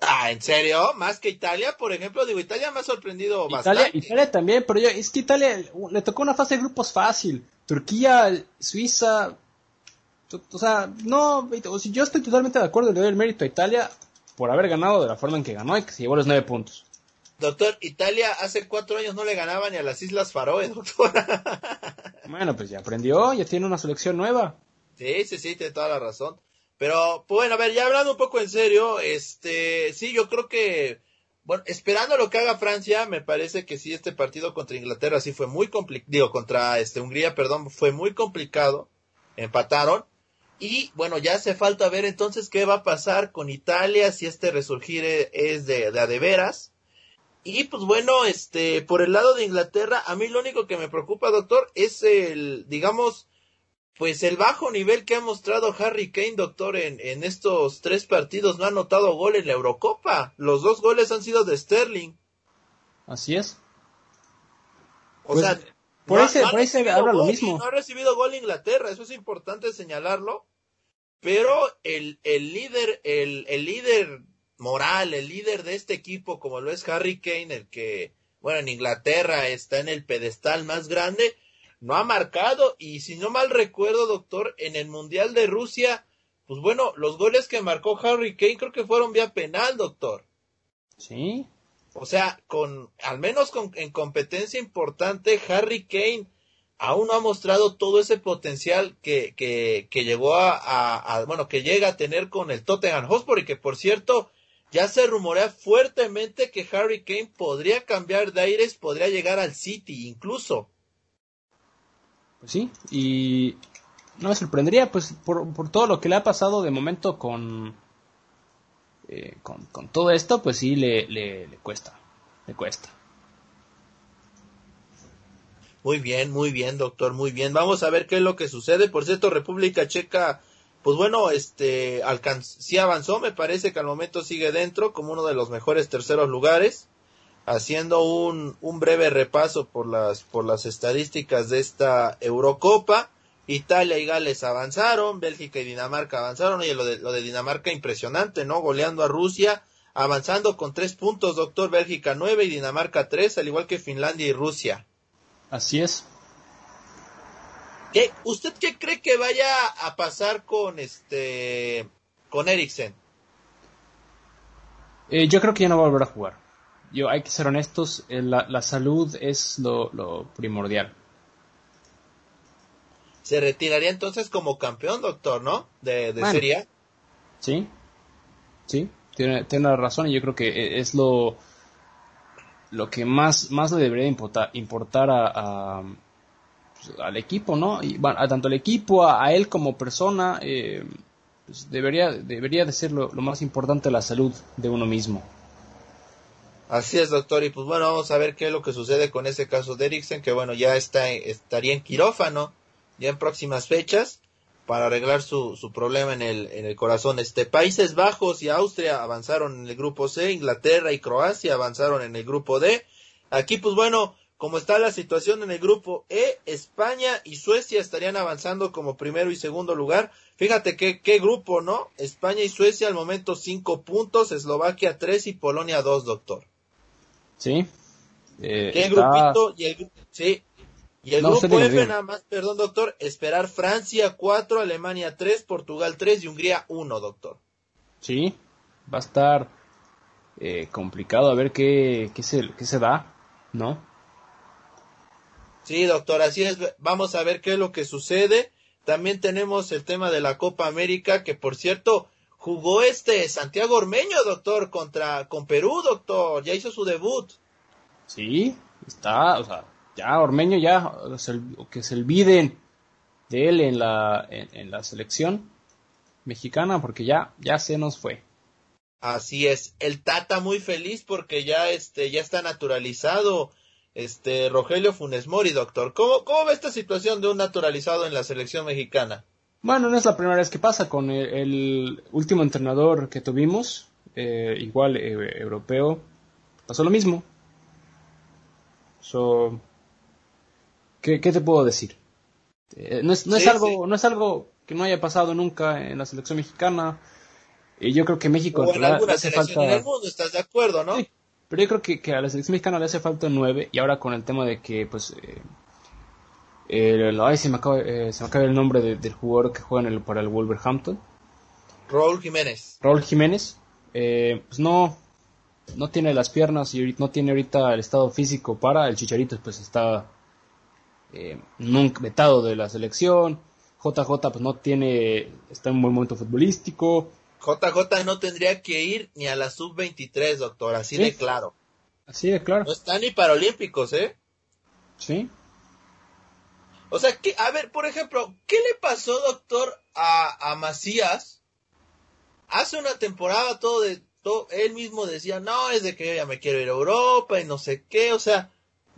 Ah, ¿en serio? ¿Más que Italia? Por ejemplo, digo, Italia me ha sorprendido bastante. Italia también, pero yo, es que Italia le tocó una fase de grupos fácil. Turquía, Suiza, o sea, no, yo estoy totalmente de acuerdo, le doy el mérito a Italia por haber ganado de la forma en que ganó y que se llevó los nueve puntos. Doctor, Italia hace cuatro años no le ganaba ni a las Islas Faroe, doctor. bueno, pues ya aprendió, ya tiene una selección nueva. Sí, sí, sí, tiene toda la razón. Pero, pues, bueno, a ver, ya hablando un poco en serio, este, sí, yo creo que, bueno, esperando lo que haga Francia, me parece que sí, este partido contra Inglaterra sí fue muy complicado, digo, contra este, Hungría, perdón, fue muy complicado, empataron, y bueno, ya hace falta ver entonces qué va a pasar con Italia, si este resurgir e, es de, de a de veras. Y pues bueno, este, por el lado de Inglaterra, a mí lo único que me preocupa, doctor, es el, digamos, pues el bajo nivel que ha mostrado Harry Kane, doctor, en, en estos tres partidos, no ha anotado gol en la Eurocopa. Los dos goles han sido de Sterling. Así es. O pues, sea, por, ese, por ese habla lo mismo. No ha recibido gol Inglaterra, eso es importante señalarlo. Pero el, el líder, el, el líder moral, el líder de este equipo, como lo es Harry Kane, el que, bueno, en Inglaterra está en el pedestal más grande, no ha marcado y si no mal recuerdo, doctor, en el Mundial de Rusia, pues bueno, los goles que marcó Harry Kane creo que fueron vía penal, doctor. Sí. O sea, con al menos con, en competencia importante, Harry Kane aún no ha mostrado todo ese potencial que, que, que llegó a, a, bueno, que llega a tener con el Tottenham Hotspur y que por cierto, ya se rumorea fuertemente que Harry Kane podría cambiar de aires, podría llegar al City incluso. Pues sí, y no me sorprendería, pues por, por todo lo que le ha pasado de momento con, eh, con, con, todo esto, pues sí le, le, le cuesta, le cuesta. Muy bien, muy bien, doctor, muy bien. Vamos a ver qué es lo que sucede. Por cierto, República Checa, pues bueno, este, sí avanzó, me parece que al momento sigue dentro como uno de los mejores terceros lugares haciendo un, un breve repaso por las, por las estadísticas de esta Eurocopa. Italia y Gales avanzaron, Bélgica y Dinamarca avanzaron, y lo de, lo de Dinamarca impresionante, ¿no? Goleando a Rusia, avanzando con tres puntos, doctor, Bélgica nueve y Dinamarca tres, al igual que Finlandia y Rusia. Así es. ¿Qué, ¿Usted qué cree que vaya a pasar con este, con Eriksen? Eh, yo creo que ya no va a volver a jugar yo hay que ser honestos, eh, la, salud es lo, primordial. Se retiraría entonces como campeón, doctor, ¿no? De, de Serie Sí, sí, tiene, tiene razón y yo creo que e, es lo, lo que más, más le debería importar, importar a, pues, al equipo, ¿no? Y, a tanto al equipo, a, él como persona, eh, pues, debería, debería de ser lo, lo más importante la salud de uno mismo. Así es, doctor. Y pues bueno, vamos a ver qué es lo que sucede con ese caso de Eriksen, que bueno, ya está, estaría en quirófano ya en próximas fechas para arreglar su, su problema en el, en el corazón. Este, Países Bajos y Austria avanzaron en el grupo C, Inglaterra y Croacia avanzaron en el grupo D. Aquí, pues bueno, como está la situación en el grupo E, España y Suecia estarían avanzando como primero y segundo lugar. Fíjate qué, qué grupo, ¿no? España y Suecia al momento cinco puntos, Eslovaquia tres y Polonia dos, doctor. Sí. Eh, ¿Qué grupito? Y el, sí. Y el grupo F, nada más, perdón, doctor, esperar Francia cuatro, Alemania tres, Portugal tres y Hungría uno, doctor. Sí, va a estar eh, complicado a ver qué, qué, se, qué se da, ¿no? Sí, doctor, así es. Vamos a ver qué es lo que sucede. También tenemos el tema de la Copa América, que por cierto, jugó este Santiago Ormeño, doctor, contra con Perú, doctor. Ya hizo su debut. Sí, está, o sea, ya Ormeño ya que se olviden de él en la en, la selección mexicana porque ya ya se nos fue. Así es, el Tata muy feliz porque ya este ya está naturalizado este Rogelio Funes Mori, doctor. ¿Cómo, ¿Cómo ve esta situación de un naturalizado en la selección mexicana? Bueno, no es la primera vez que pasa con el, último entrenador que tuvimos, eh, igual eh, europeo, pasó lo mismo. So, ¿qué, te puedo decir? Eh, no es, no es algo, no es algo que no haya pasado nunca en la selección mexicana. Y yo creo que México o en alguna selección en el mundo, ¿estás de acuerdo, no? Pero yo creo que, que, a la selección mexicana le hace falta nueve y ahora con el tema de que, pues, eh, ay, se me acaba, eh, se me acaba el nombre del jugador que juega en el, para el Wolverhampton. Raúl Jiménez. Raúl Jiménez, eh, pues no, no tiene las piernas y no tiene ahorita el estado físico para, el Chicharito pues está eh, nunca vetado de la selección, JJ pues no tiene, está en un buen momento futbolístico, JJ no tendría que ir ni a la sub-23, doctor, así de claro. Así de claro. No está ni para Olímpicos, ¿eh? Sí. O sea, que, a ver, por ejemplo, ¿qué le pasó, doctor, a, a Macías? Hace una temporada todo de, todo, él mismo decía, no, es de que yo ya me quiero ir a Europa y no sé qué, o sea,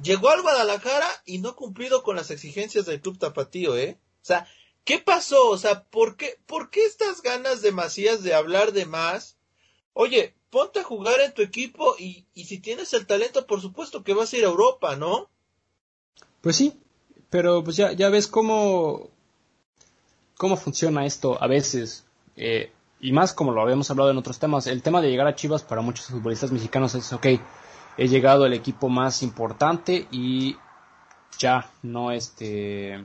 llegó al Guadalajara y no cumplido con las exigencias del club tapatío, ¿eh? O sea, ¿Qué pasó? O sea, ¿por qué, ¿por qué estas ganas de Macías de hablar de más? Oye, ponte a jugar en tu equipo y, y si tienes el talento, por supuesto que vas a ir a Europa, ¿no? Pues sí, pero pues ya, ya ves cómo, cómo funciona esto a veces. Eh, y más como lo habíamos hablado en otros temas, el tema de llegar a Chivas para muchos futbolistas mexicanos es, ok, he llegado al equipo más importante y ya, no este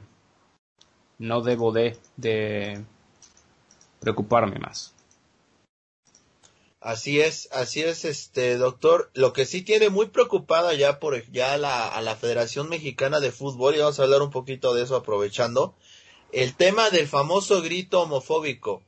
no debo de, de preocuparme más. Así es, así es, este doctor. Lo que sí tiene muy preocupada ya por ya la, a la Federación Mexicana de Fútbol y vamos a hablar un poquito de eso aprovechando el tema del famoso grito homofóbico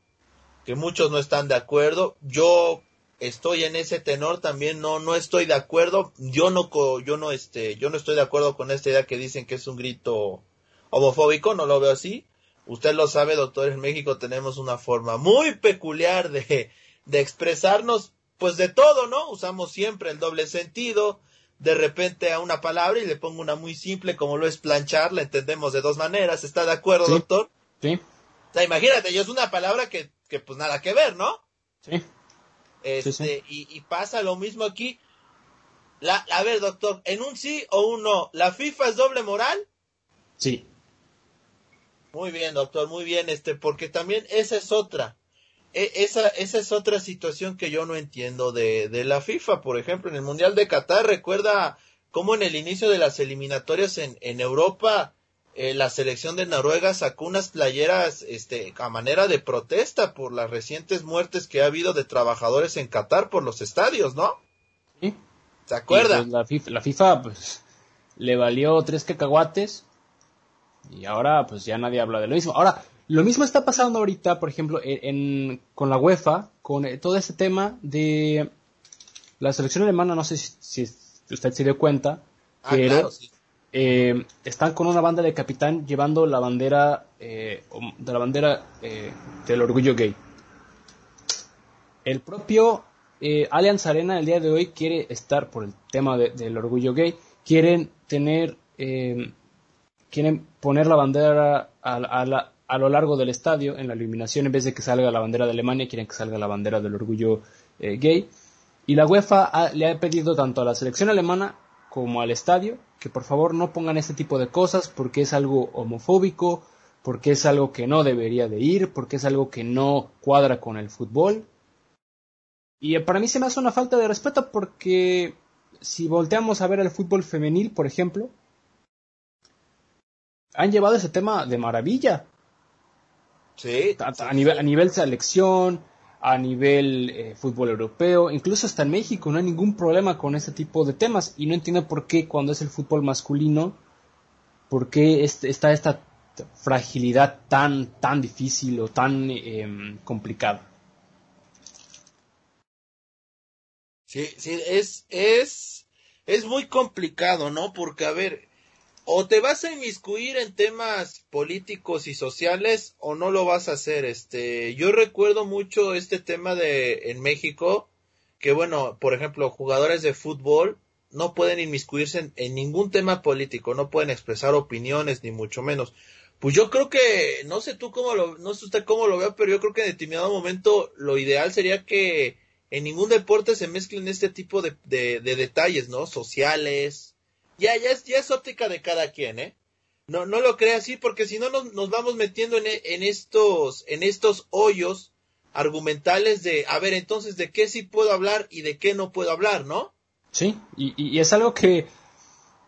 que muchos no están de acuerdo. Yo estoy en ese tenor también no no estoy de acuerdo. Yo no yo no este yo no estoy de acuerdo con esta idea que dicen que es un grito homofóbico, no lo veo así. Usted lo sabe, doctor, en México tenemos una forma muy peculiar de, de expresarnos, pues de todo, ¿no? Usamos siempre el doble sentido, de repente a una palabra y le pongo una muy simple como lo es planchar, la entendemos de dos maneras. ¿Está de acuerdo, doctor? Sí. O sea, imagínate, yo es una palabra que, que pues nada que ver, ¿no? Sí. Este, Y, y, pasa lo mismo aquí. La, a ver, doctor, en un sí o un no, ¿la FIFA es doble moral? Sí. Muy bien, doctor, muy bien, este, porque también esa es otra. E, esa, esa es otra situación que yo no entiendo de, de la FIFA, por ejemplo, en el Mundial de Qatar, recuerda cómo en el inicio de las eliminatorias en, en Europa, eh, la selección de Noruega sacó unas playeras este, a manera de protesta por las recientes muertes que ha habido de trabajadores en Qatar por los estadios, ¿no? Sí. ¿Se acuerda? Pues, la, FIFA, la FIFA, pues, le valió tres cacahuates y ahora pues ya nadie habla de lo mismo. Ahora, lo mismo está pasando ahorita, por ejemplo, en, con la UEFA, con eh, todo este tema de la selección alemana, no sé si, usted se dio cuenta, ah, pero eh, están con una banda de capitán llevando la bandera eh, de la bandera del orgullo gay. El propio Allianz Arena el día de hoy quiere estar por el tema del orgullo gay, quieren tener quieren poner la bandera a, lo largo del estadio en la iluminación en vez de que salga la bandera de Alemania, quieren que salga la bandera del orgullo eh, gay. Y la UEFA le ha pedido tanto a la selección alemana como al estadio que por favor no pongan este tipo de cosas porque es algo homofóbico, porque es algo que no debería de ir, porque es algo que no cuadra con el fútbol. Y para mí se me hace una falta de respeto porque si volteamos a ver el fútbol femenil, por ejemplo, han llevado ese tema de maravilla. Sí. A, nivel, a nivel selección, a nivel eh, fútbol europeo, incluso hasta en México no hay ningún problema con ese tipo de temas y no entiendo por qué cuando es el fútbol masculino, por qué está esta fragilidad tan, tan difícil o tan em, complicada. Sí, sí, es, es, es muy complicado, ¿no? Porque, a ver, o te vas a inmiscuir en temas políticos y sociales o no lo vas a hacer. Este, yo recuerdo mucho este tema de en México que bueno, por ejemplo, jugadores de fútbol no pueden inmiscuirse en, ningún tema político, no pueden expresar opiniones ni mucho menos. Pues yo creo que no sé tú cómo lo no sé usted cómo lo vea, pero yo creo que en determinado momento lo ideal sería que en ningún deporte se mezclen este tipo de, de, detalles, ¿no? Sociales. Ya, ya es, ya es óptica de cada quien, ¿eh? No, no lo crea así porque si no nos, nos, vamos metiendo en, en, estos, en estos hoyos argumentales de, a ver, entonces, ¿de qué sí puedo hablar y de qué no puedo hablar, no? Sí, y, y es algo que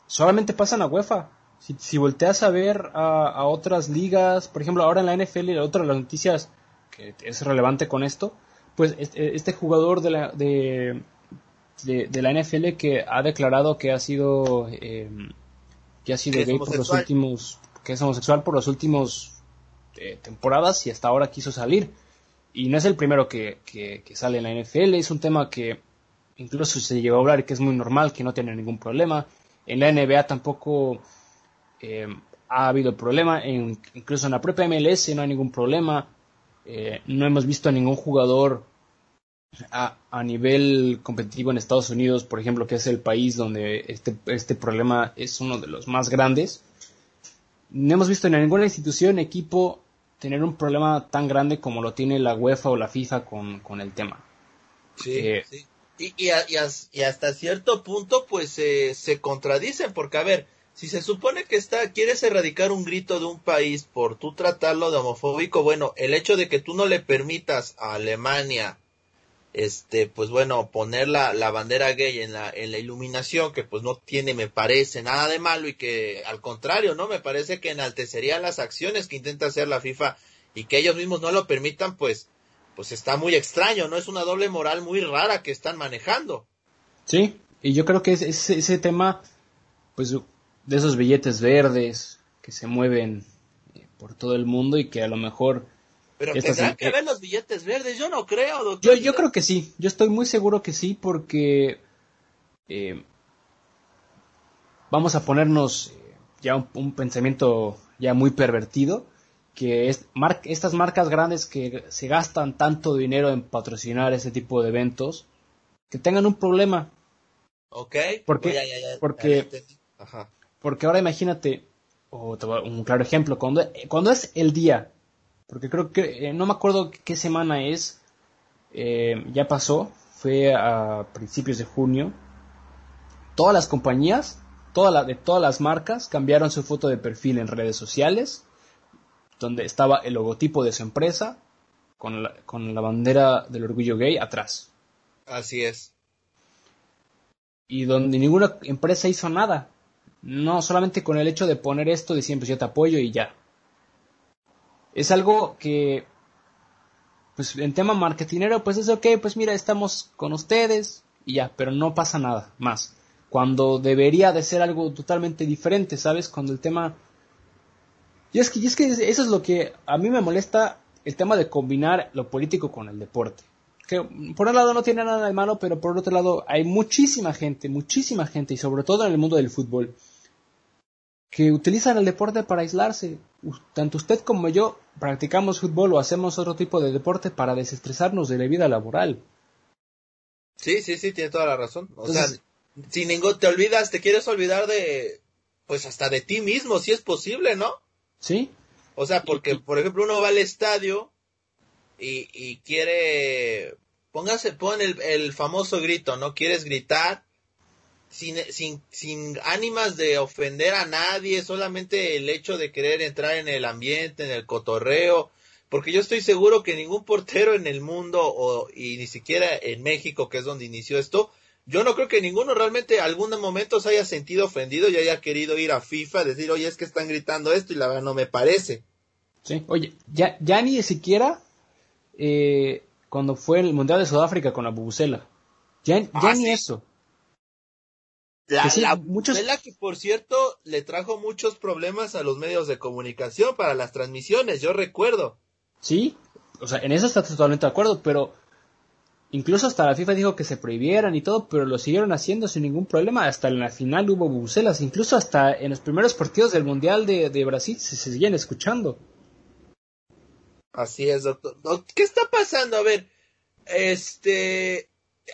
solamente pasa en la UEFA. Si, si volteas a ver a, a, otras ligas, por ejemplo, ahora en la NFL, otra de las noticias que es relevante con esto, pues este, este, jugador de la, de, de, la NFL que ha declarado que ha sido em, que ha sido gay por los últimos que es homosexual por los últimos eh, temporadas y hasta ahora quiso salir. Y no es el primero que, que, sale en la NFL es un tema que incluso se llegó a hablar y que es muy normal que no tiene ningún problema. En la NBA tampoco em, ha habido problema. En, incluso en la propia MLS no hay ningún problema. Eh, no hemos visto a ningún jugador a, a, nivel competitivo en Estados Unidos, por ejemplo, que es el país donde este, este problema es uno de los más grandes. No hemos visto en ninguna institución, equipo, tener un problema tan grande como lo tiene la UEFA o la FIFA con, con el tema. Sí, eh, sí. Y, y, y, hasta cierto punto, pues se contradicen, porque a ver, si se supone que está, quieres erradicar un grito de un país por tú tratarlo de homofóbico, bueno, el hecho de que tú no le permitas a Alemania, este, pues bueno, poner la, la bandera gay en la, en la iluminación, que pues no tiene, me parece, nada de malo y que al contrario, ¿no? Me parece que enaltecería las acciones que intenta hacer la FIFA y que ellos mismos no lo permitan, pues, pues está muy extraño, ¿no? Es una doble moral muy rara que están manejando. Sí, y yo creo que ese, ese tema, pues de esos billetes verdes que se mueven eh, por todo el mundo y que a lo mejor... Pero tendrán que ver los billetes verdes, yo no creo, doctor. Yo, yo creo que sí, yo estoy muy seguro que sí porque eh, vamos a ponernos eh, ya un, pensamiento ya muy pervertido, que es estas marcas grandes que se gastan tanto dinero en patrocinar ese tipo de eventos, que tengan un problema. Ok. Porque, porque Ajá. Porque ahora imagínate, un claro ejemplo, cuando, cuando es el día, porque creo que, eh, no me acuerdo qué semana es, eh, ya pasó, fue a principios de junio, todas las compañías, toda de todas las marcas cambiaron su foto de perfil en redes sociales, donde estaba el logotipo de su empresa con la, con la bandera del orgullo gay atrás. Así es. Y donde ninguna empresa hizo nada. No solamente con el hecho de poner esto diciendo pues yo te apoyo y ya. Es algo que, pues en tema marketingero, pues es ok, pues mira, estamos con ustedes y ya, pero no pasa nada más. Cuando debería de ser algo totalmente diferente, ¿sabes? Cuando el tema... Y es que, y es que eso es lo que a mí me molesta, el tema de combinar lo político con el deporte que por un lado no tiene nada de malo, pero por otro lado hay muchísima gente, muchísima gente, y sobre todo en el mundo del fútbol, que utilizan el deporte para aislarse. Tanto usted como yo practicamos fútbol o hacemos otro tipo de deporte para desestresarnos de la vida laboral. Sí, sí, sí, tiene toda la razón. O sea, si ningún te olvidas, te quieres olvidar de, pues hasta de ti mismo, si es posible, ¿no? Sí. O sea, porque, por ejemplo, uno va al estadio y, quiere, póngase, pon el, el famoso grito, ¿no? Quieres gritar sin, sin, sin ánimas de ofender a nadie, solamente el hecho de querer entrar en el ambiente, en el cotorreo, porque yo estoy seguro que ningún portero en el mundo o, y ni siquiera en México, que es donde inició esto, yo no creo que ninguno realmente en algún momento se haya sentido ofendido y haya querido ir a FIFA decir, oye, es que están gritando esto y la verdad no me parece. Sí, oye, ya, ya ni siquiera eh, cuando fue el Mundial de Sudáfrica con la Bubucela. Ya, ya Ah, ni sí. eso. La, sí, la muchos- Vela que por cierto le trajo muchos problemas a los medios de comunicación para las transmisiones, yo recuerdo. Sí, o sea, en eso está totalmente de acuerdo, pero incluso hasta la FIFA dijo que se prohibieran y todo, pero lo siguieron haciendo sin ningún problema. Hasta en la final hubo bubucelas, incluso hasta en los primeros partidos del Mundial de, de Brasil se, se seguían escuchando. Así es, doctor. Doc- ¿Qué está pasando? A ver, este,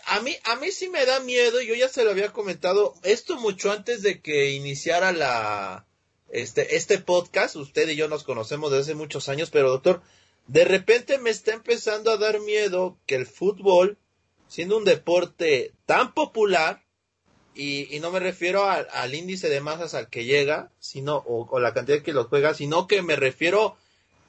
a mí, a mí sí me da miedo, yo ya se lo había comentado, esto mucho antes de que iniciara la, este, este podcast, usted y yo nos conocemos desde hace muchos años, pero doctor, de repente me está empezando a dar miedo que el fútbol, siendo un deporte tan popular, y, y no me refiero al, índice de masas al que llega, sino, o, o la cantidad que lo juega, sino que me refiero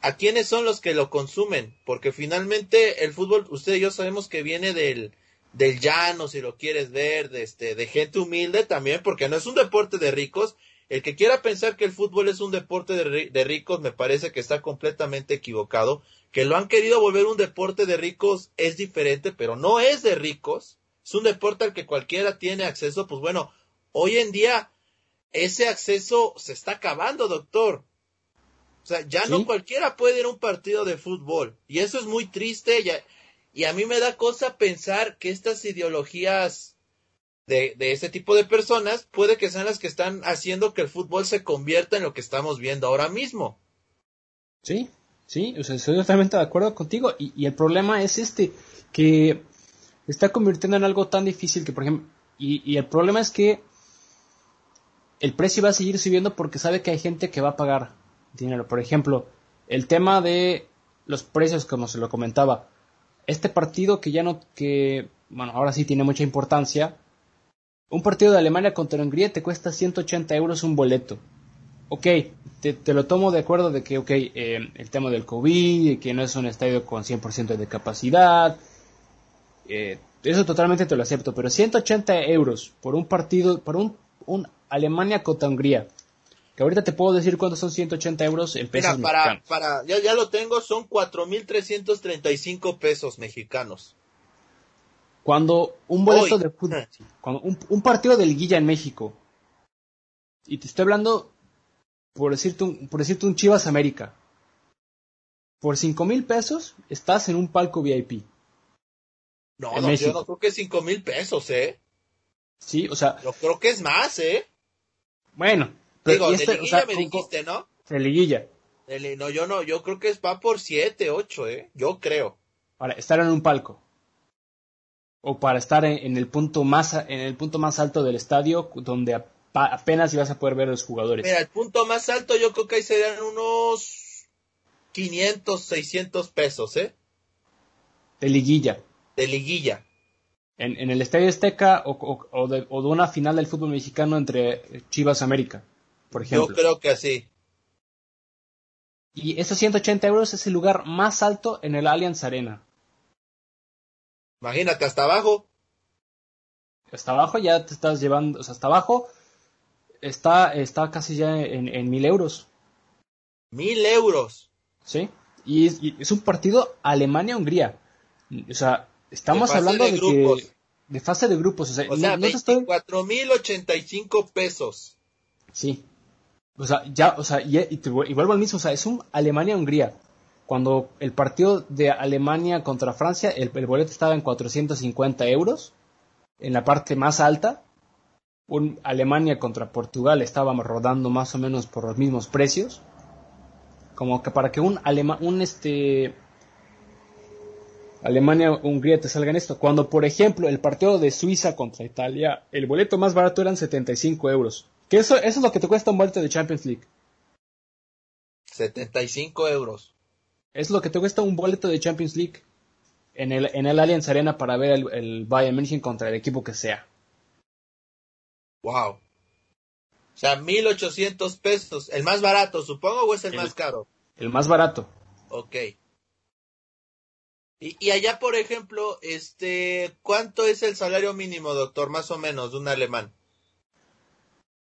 a quiénes son los que lo consumen, porque finalmente el fútbol, usted y yo sabemos que viene del, del llano, si lo quieres ver, de, este, de gente humilde también, porque no es un deporte de ricos. El que quiera pensar que el fútbol es un deporte de, de ricos me parece que está completamente equivocado. Que lo han querido volver un deporte de ricos es diferente, pero no es de ricos. Es un deporte al que cualquiera tiene acceso. Pues bueno, hoy en día ese acceso se está acabando, doctor. O sea, ya Sí. no cualquiera puede ir a un partido de fútbol. Y eso es muy triste. Y a, y a mí me da cosa pensar que estas ideologías de, de este tipo de personas puede que sean las que están haciendo que el fútbol se convierta en lo que estamos viendo ahora mismo. Sí, sí, o sea, estoy totalmente de acuerdo contigo. Y, y el problema es este, que está convirtiendo en algo tan difícil que, por ejemplo, y, y el problema es que el precio va a seguir subiendo porque sabe que hay gente que va a pagar dinero. Por ejemplo, el tema de los precios, como se lo comentaba, este partido que ya no, que, bueno, ahora sí tiene mucha importancia, un partido de Alemania contra Hungría te cuesta 180 euros un boleto. Ok, te, te lo tomo de acuerdo de que, ok, eh, el tema del COVID, que no es un estadio con 100% de capacidad, eh, eso totalmente te lo acepto, pero 180 euros por un partido, por un, un Alemania contra Hungría, que ahorita te puedo decir cuántos son 180 euros en pesos Mira, para, mexicanos. para, ya, ya lo tengo, son 4.335 pesos mexicanos. Cuando un boleto Hoy. de fútbol, cuando un, un partido de liguilla en México, y te estoy hablando, por decirte un, por decirte un Chivas América, por 5 mil pesos estás en un palco VIP. No, no, yo México. no creo que 5 mil pesos, ¿eh? Sí, o sea, Yo creo que es más, ¿eh? bueno, Digo, de este, o liguilla sea, me dijiste, ¿no? de liguilla, De li- no, yo no, yo creo que es va por 7, 8, ¿eh? Yo creo. para estar en un palco. O para estar en, en el punto más en el punto más alto del estadio donde apenas ibas a poder ver a los jugadores. Mira, el punto más alto yo creo que ahí serían unos 500, 600 pesos, ¿eh? De liguilla. De liguilla. En, en el Estadio Azteca o, o- o de, o de una final del fútbol mexicano entre Chivas América, por Yo ejemplo. creo que así. Y esos 180 euros es el lugar más alto en el Allianz Arena. Imagínate, hasta abajo. Hasta abajo ya te estás llevando, o sea, hasta abajo está, está casi ya en, en mil euros, Mil euros. ¿sí? Y es, y es un partido Alemania-Hungría. O sea, estamos De fase hablando de de, grupos. que de fase de grupos, o sea, O sea, no te estoy- 24.085 pesos. Sí. O sea, ya, o sea, y, y te vu- y vuelvo al mismo, o sea, es un Alemania-Hungría. Cuando el partido de Alemania contra Francia, el, boleto estaba en 450 euros, en la parte más alta. Un Alemania contra Portugal estaba rodando más o menos por los mismos precios. Como que para que un alema, un este Alemania-Hungría te salga en esto. Cuando, por ejemplo, el partido de Suiza contra Italia, el boleto más barato eran 75 euros. Que eso, eso es lo que te cuesta un boleto de Champions League. 75 euros. Es lo que te cuesta un boleto de Champions League en el, en el Allianz Arena para ver el, el Bayern München contra el equipo que sea. Wow. O sea, 1800 pesos. ¿El más barato, supongo, o es el, El- más caro? El más barato. Ok. Y, y allá, por ejemplo, este, ¿cuánto es el salario mínimo, doctor, más o menos, de un alemán?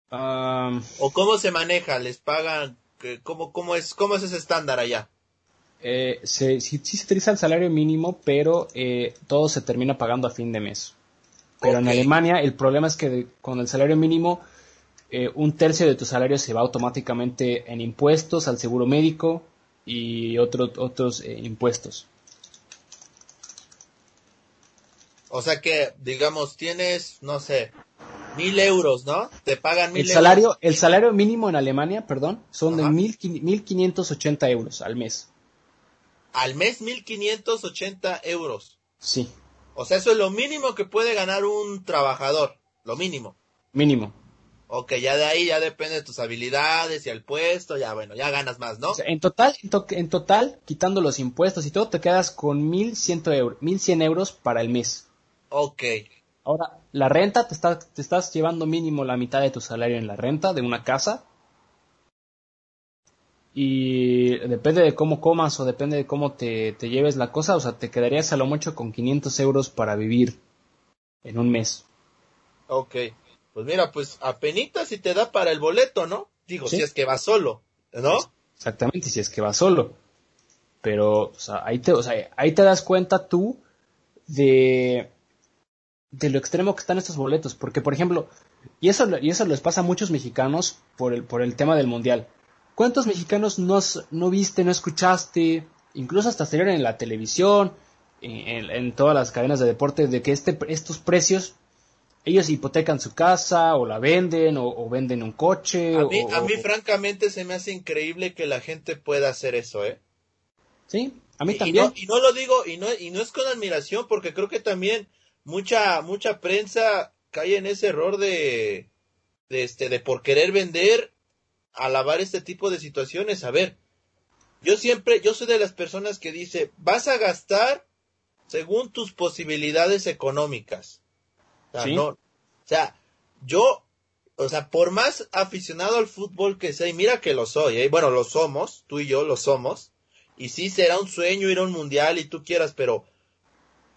¿O cómo se maneja? ¿Les pagan? ¿Qué- ¿Cómo, cómo, es, ¿Cómo es ese estándar allá? eh, se, sí, sí se utiliza el salario mínimo, pero eh, todo se termina pagando a fin de mes. Pero en. Alemania el problema es que de- con el salario mínimo eh, un tercio de tu salario se va automáticamente en impuestos, al seguro médico y otro- otros eh, impuestos. O sea que, digamos, tienes, no sé, mil euros, ¿no? Te pagan mil El euros. salario, el salario mínimo en Alemania, perdón, son de mil quin- 1.580 euros al mes. Al mes 1580 euros. Sí, O sea, eso es lo mínimo que puede ganar un trabajador. Lo mínimo. mínimo. Ok, ya de ahí ya depende de tus habilidades y el puesto, ya bueno, ya ganas más, ¿no? O sea, en total, en, to- en total, quitando los impuestos y todo, te quedas con 1.100 euros, 1.100 euros para el mes. Ok, Ahora, la renta, te, está- te estás llevando mínimo la mitad de tu salario en la renta de una casa. Y depende de cómo comas o depende de cómo te, te lleves la cosa, o sea, te quedarías a lo mucho con 500 euros para vivir en un mes. ok. Pues mira, pues apenitas si te da para el boleto, ¿no? Digo, Sí. si es que vas solo, ¿no? Exactamente, si es que vas solo. Pero, o sea, ahí te, o sea, ahí te das cuenta tú de, de lo extremo que están estos boletos. Porque, por ejemplo, y eso, y eso les pasa a muchos mexicanos por el, por el tema del mundial. ¿Cuántos mexicanos no, no viste, no escuchaste, incluso hasta salieron en la televisión, en, todas las cadenas de deporte, de que este, estos precios, ellos hipotecan su casa, o la venden, o, o venden un coche, A o- mí, a mí o- francamente se me hace increíble que la gente pueda hacer eso, ¿eh? Sí, a mí Y- también. Y no, y no lo digo, y no, y no es con admiración, porque creo que también mucha, mucha prensa cae en ese error de, de este, de por querer vender, alabar este tipo de situaciones. A ver, yo siempre, yo soy de las personas que dice, vas a gastar según tus posibilidades económicas. O sea, Sí. no, o sea, yo, o sea, por más aficionado al fútbol que sea, y mira que lo soy, ¿eh? bueno, lo somos, tú y yo lo somos, y sí será un sueño ir a un mundial y tú quieras, pero,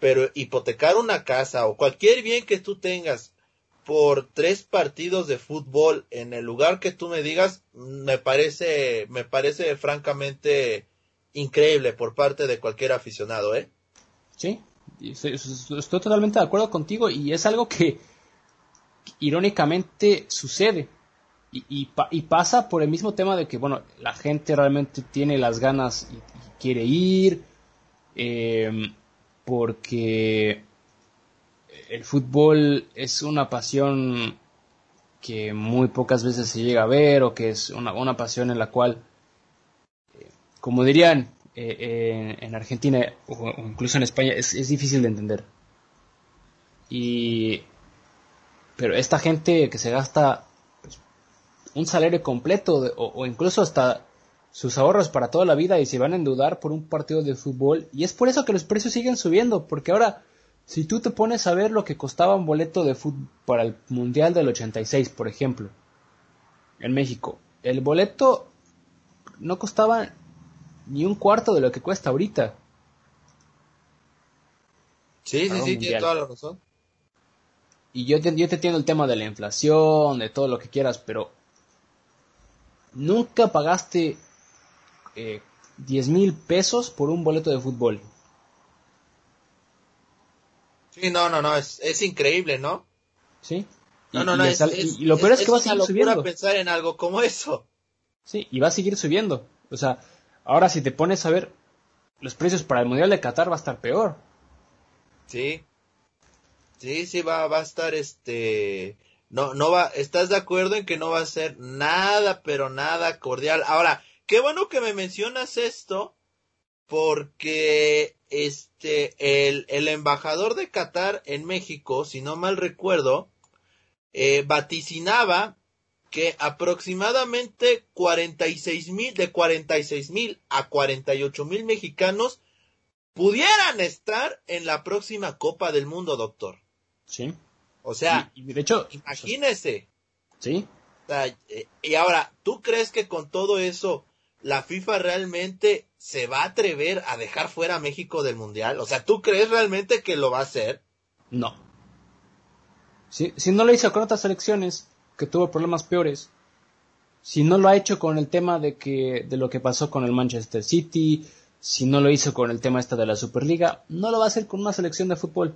pero hipotecar una casa o cualquier bien que tú tengas por tres partidos de fútbol en el lugar que tú me digas, me parece, me parece francamente increíble por parte de cualquier aficionado, ¿eh? Sí, estoy, totalmente de acuerdo contigo y es algo que irónicamente sucede y, y pa- y pasa por el mismo tema de que, bueno, la gente realmente tiene las ganas y, y quiere ir eh, porque el fútbol es una pasión que muy pocas veces se llega a ver o que es una, una pasión en la cual, eh, como dirían eh, en, en Argentina o, incluso en España, es, difícil de entender. Y, pero esta gente que se gasta pues, un salario completo o incluso hasta sus ahorros para toda la vida y se van a endeudar por un partido de fútbol. Y es por eso que los precios siguen subiendo, porque ahora, si tú te pones a ver lo que costaba un boleto de fútbol para el Mundial del 86, por ejemplo, en México, el boleto no costaba ni un cuarto de lo que cuesta ahorita. Sí, sí, sí, tiene toda la razón. Y yo te, yo te entiendo el tema de la inflación, de todo lo que quieras, pero nunca pagaste eh, 10 mil pesos por un boleto de fútbol. Sí, no, no, no, es, es increíble, ¿no? ¿Sí? Y, No, no, no, es, y lo peor es, que va a seguir subiendo. pensar en algo como eso. Sí, y va a seguir subiendo. O sea, ahora si te pones a ver los precios para el Mundial de Qatar va a estar peor. Sí. Sí, sí, va, va a estar este. No, no va. ¿Estás de acuerdo en que no va a ser nada, pero nada cordial? Ahora, qué bueno que me mencionas esto, porque este, el, el embajador de Qatar en México, si no mal recuerdo, eh, vaticinaba que aproximadamente 46 mil, de 46 mil a 48 mil mexicanos pudieran estar en la próxima Copa del Mundo, doctor. Sí. O sea, Y, y de hecho, imagínese. sí, O sea, eh, y ahora, ¿tú crees que con todo eso la FIFA realmente se va a atrever a dejar fuera a México del Mundial? O sea, ¿tú crees realmente que lo va a hacer? no. Si, si no lo hizo con otras selecciones que tuvo problemas peores, si no lo ha hecho con el tema de que de lo que pasó con el Manchester City, si no lo hizo con el tema esta de la Superliga, no lo va a hacer con una selección de fútbol.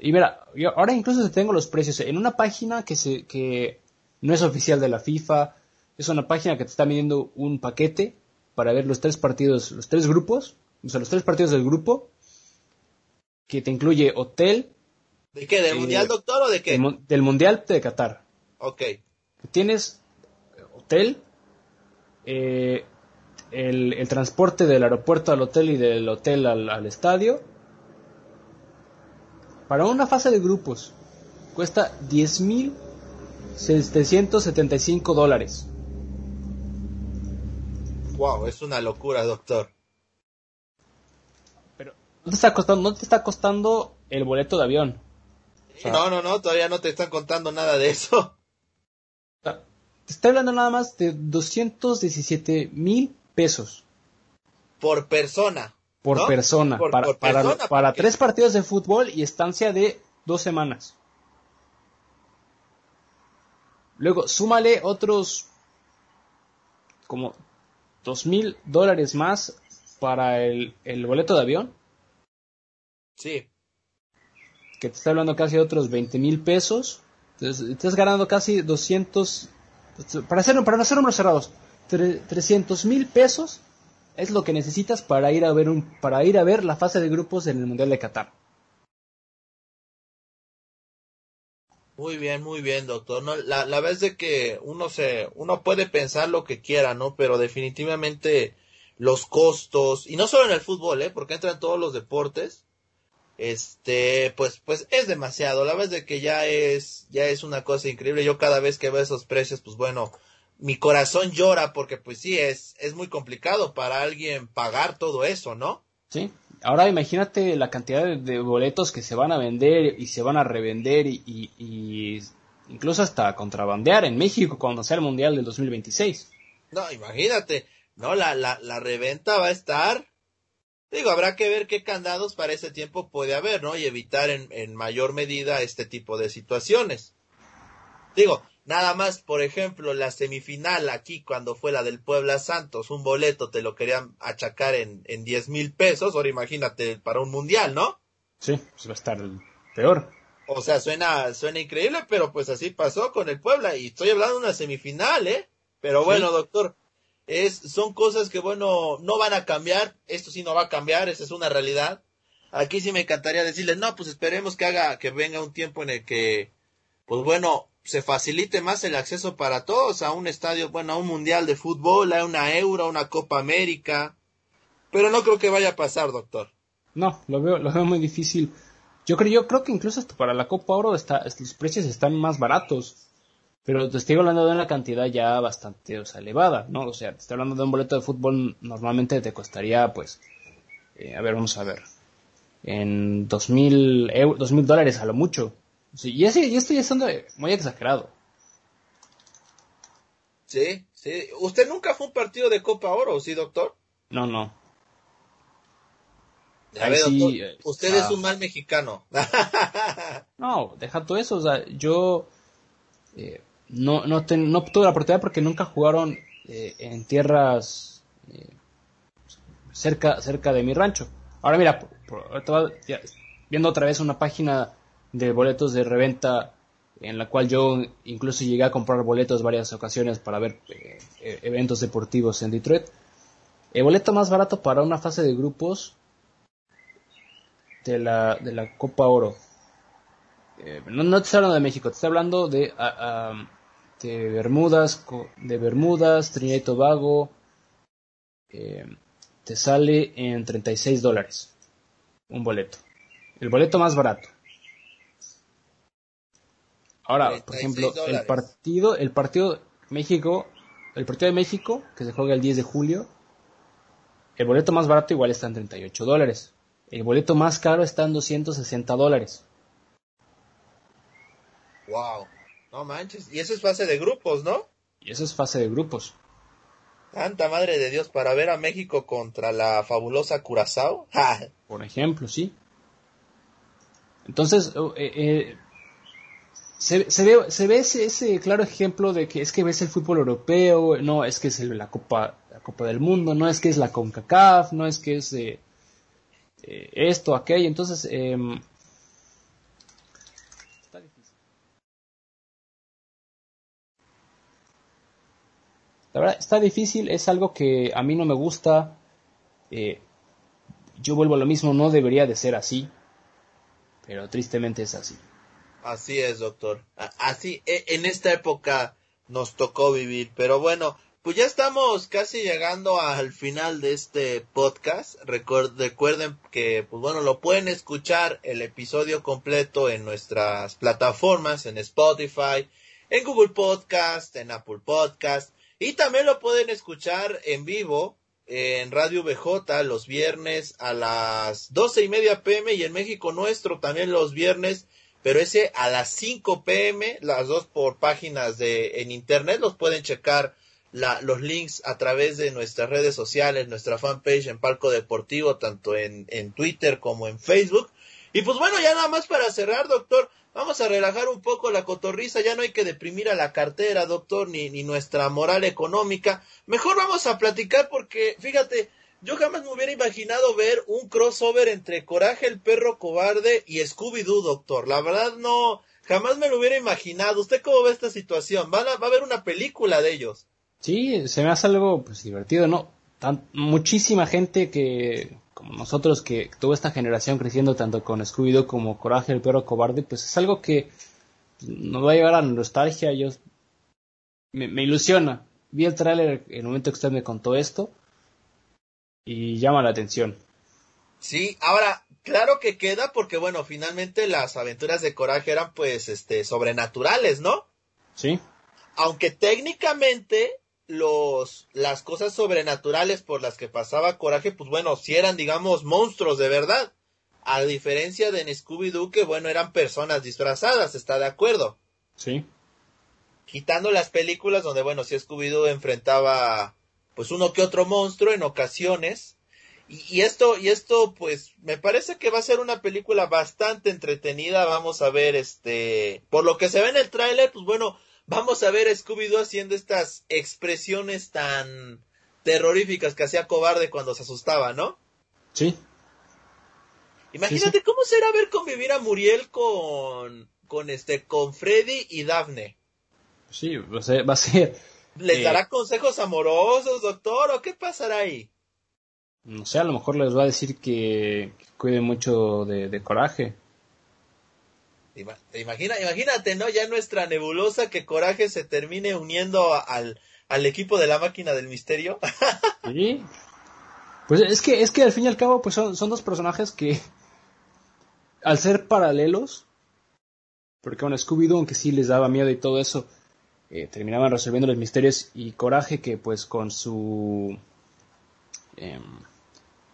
Y mira, yo ahora incluso te tengo los precios en una página que se que no es oficial de la FIFA, es una página que te está midiendo un paquete para ver los tres partidos, los tres grupos, o sea, los tres partidos del grupo que te incluye hotel, ¿De qué? ¿Del Eh, Mundial, doctor, o de qué? del, mun- del Mundial de Qatar. Ok. Tienes hotel, eh, el, el transporte del aeropuerto al hotel y del hotel al, al estadio. Para una fase de grupos cuesta 10.775 dólares. Wow, es una locura, doctor. Pero no te está costando, no te está costando el boleto de avión. O sea, No, no, no, todavía no te están contando nada de eso. te estoy hablando nada más de 217 mil pesos Por persona. por ¿No? persona Por- para, por para- persona, para porque- tres partidos de fútbol y estancia de dos semanas. Luego, súmale otros como dos mil dólares más para el, el boleto de avión, Sí. que te está hablando casi de otros 20 mil pesos. Entonces, estás ganando casi 200, para hacer, para no hacer números cerrados, tre- 300 mil pesos es lo que necesitas para ir a ver un, para ir a ver la fase de grupos en el Mundial de Qatar. Muy bien, muy bien, doctor. No, la, la es de que uno se, uno puede pensar lo que quiera, ¿no? Pero definitivamente los costos, y no solo en el fútbol, ¿eh? Porque entra en todos los deportes, este, pues, pues es demasiado. La es de que ya es, ya es una cosa increíble. Yo cada vez que veo esos precios, pues bueno, mi corazón llora porque pues sí, es, es muy complicado para alguien pagar todo eso, ¿no? ¿sí? Ahora imagínate la cantidad de, boletos que se van a vender y se van a revender y, y- y incluso hasta contrabandear en México cuando sea el Mundial del 2026. No, imagínate, no, la, la, la reventa va a estar. Digo, habrá que ver qué candados para ese tiempo puede haber, ¿no? Y evitar en, en mayor medida este tipo de situaciones. Digo, nada más, por ejemplo, la semifinal aquí cuando fue la del Puebla Santos, un boleto te lo querían achacar en, en 10 mil pesos, ahora imagínate para un mundial, ¿no? Sí, pues va a estar peor. O sea, suena, suena increíble, pero pues así pasó con el Puebla. Y estoy hablando de una semifinal, ¿eh? Pero bueno, doctor, es, son cosas que, bueno, no van a cambiar. Esto sí no va a cambiar, esa es una realidad. Aquí sí me encantaría decirles, no, pues esperemos que haga, que venga un tiempo en el que, pues bueno, se facilite más el acceso para todos a un estadio, bueno, a un mundial de fútbol, a una Euro, a una Copa América. Pero no creo que vaya a pasar, doctor. No, lo veo, lo veo muy difícil. Yo creo, yo creo que incluso hasta para la Copa Oro está, los precios están más baratos. Pero te estoy hablando de una cantidad ya bastante o sea, elevada, ¿no? O sea, te estoy hablando de un boleto de fútbol normalmente te costaría, pues, eh, a ver, vamos a ver, en dos mil dólares a lo mucho. Sí, y, ese, y esto ya siendo muy exagerado. Sí, sí. ¿Usted nunca fue a un partido de Copa Oro, sí, doctor? No, no. A Ahí ver, sí, doctor, eh, usted ah. es un mal mexicano. No, deja todo eso. O sea, yo eh, no, no, ten- no tuve la oportunidad porque nunca jugaron eh, en tierras eh, cerca, cerca de mi rancho. Ahora mira, por- por- viendo otra vez una página de boletos de reventa en la cual yo incluso llegué a comprar boletos varias ocasiones para ver eh, eh, eventos deportivos en Detroit. El boleto más barato para una fase de grupos de la, de la Copa Oro eh, no, no te estoy hablando de México, te estoy hablando de, ah, ah, de Bermudas, de Bermudas, Trinidad y Tobago. eh, te sale en 36 dólares un boleto. El boleto más barato. Ahora, por 36 ejemplo, el partido, el partido México, el partido de México, que se juega el 10 de julio, el boleto más barato igual está en 38 dólares. El boleto más caro está en 260 dólares. Wow, no manches. Y eso es fase de grupos, ¿no? Y eso es fase de grupos. Santa madre de Dios, para ver a México contra la fabulosa Curazao. Por ejemplo, sí. Entonces, eh, eh, se, se, ve, se ve ese, ese, claro ejemplo de que es que ves el fútbol europeo, no es que es la Copa, la Copa del Mundo, no es que es la CONCACAF, no es que es eh, esto, aquello. Entonces, eh, está difícil. La verdad, está difícil, es algo que a mí no me gusta. Eh, yo vuelvo a lo mismo, no debería de ser así, pero tristemente es así. Así es, doctor. Así, e, en esta época nos tocó vivir. Pero bueno, pues ya estamos casi llegando al final de este podcast. Recuerden que, pues bueno, lo pueden escuchar el episodio completo en nuestras plataformas, en Spotify, en Google Podcast, en Apple Podcast. Y también lo pueden escuchar en vivo en Radio BJ los viernes a las doce y media pm y en México nuestro también los viernes pero ese a las 5 pm, las dos por páginas de en internet, los pueden checar la, los links a través de nuestras redes sociales, nuestra fanpage en Palco Deportivo, tanto en, en Twitter como en Facebook. Y pues bueno, ya nada más para cerrar, doctor, vamos a relajar un poco la cotorriza, ya no hay que deprimir a la cartera, doctor, ni, ni nuestra moral económica. Mejor vamos a platicar porque, fíjate, yo jamás me hubiera imaginado ver un crossover entre Coraje el perro cobarde y Scooby-Doo, doctor. La verdad no, jamás me lo hubiera imaginado. ¿Usted cómo ve esta situación? ¿Va a, va a haber una película de ellos? Sí, se me hace algo pues divertido, ¿no? Tan, muchísima gente que, como nosotros, que tuvo esta generación creciendo tanto con Scooby-Doo como Coraje el perro cobarde, pues es algo que nos va a llevar a nostalgia. Yo, me, me ilusiona. Vi el tráiler en el momento que usted me contó esto y llama la atención. Sí, ahora, claro que queda porque, bueno, finalmente las aventuras de Coraje eran, pues, este, sobrenaturales, ¿no? Sí. Aunque técnicamente los, las cosas sobrenaturales por las que pasaba Coraje, pues bueno, si eran, digamos, monstruos de verdad. A diferencia de en Scooby-Doo, que bueno, eran personas disfrazadas, ¿está de acuerdo? Sí. Quitando las películas donde, bueno, si Scooby-Doo enfrentaba pues uno que otro monstruo en ocasiones. Y, esto, y esto, pues, me parece que va a ser una película bastante entretenida. Vamos a ver, este, por lo que se ve en el tráiler, pues bueno, vamos a ver a Scooby-Doo haciendo estas expresiones tan terroríficas que hacía cobarde cuando se asustaba, ¿no? Sí. Imagínate cómo será ver convivir a Muriel con, con este, con Freddy y Daphne. Sí, va a ser, va a ser ¿Les dará consejos amorosos, doctor? ¿O qué pasará ahí? No sé, a lo mejor les va a decir que, que cuide mucho de, coraje. Imagina, imagínate, ¿no? Ya nuestra nebulosa que coraje se termine uniendo al, al equipo de la máquina del misterio. sí. Pues es que, es que al fin y al cabo, pues son, son dos personajes que, al ser paralelos, porque bueno, Scooby-Doo, aunque sí les daba miedo y todo eso, eh, terminaban resolviendo los misterios y Coraje que pues con su eh,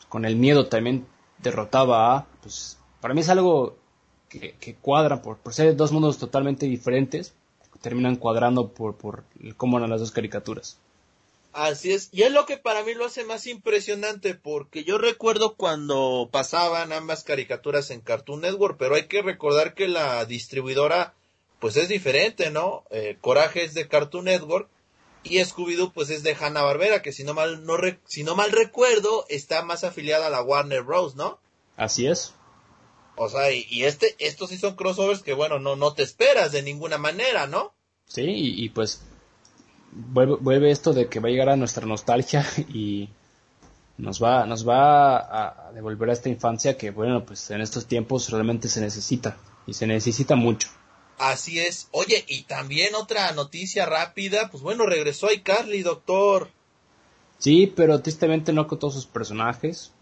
con el miedo también derrotaba a pues para mí es algo que, que cuadra por, por, ser dos mundos totalmente diferentes terminan cuadrando por, por cómo eran las dos caricaturas. Así es, y es lo que para mí lo hace más impresionante, porque yo recuerdo cuando pasaban ambas caricaturas en Cartoon Network, pero hay que recordar que la distribuidora pues es diferente, ¿no? Eh, Coraje es de Cartoon Network y Scooby-Doo pues es de Hanna-Barbera, que si no, mal, no si no mal recuerdo está más afiliada a la Warner Bros., ¿no? Así es. O sea, y, este, estos sí son crossovers que bueno, no, no te esperas de ninguna manera, ¿no? Sí, y, pues vuelve, vuelve, esto de que va a llegar a nuestra nostalgia y nos va, nos va a, a devolver a esta infancia que bueno, pues en estos tiempos realmente se necesita y se necesita mucho. Así es. Oye, y también otra noticia rápida, pues bueno, regresó Carly, doctor. Sí, pero tristemente no con todos sus personajes.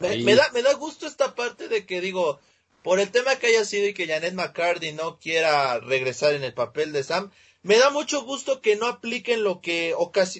Me, da, me da gusto esta parte de que digo, por el tema que haya sido y que Janet McCarthy no quiera regresar en el papel de Sam, me da mucho gusto que no apliquen lo que,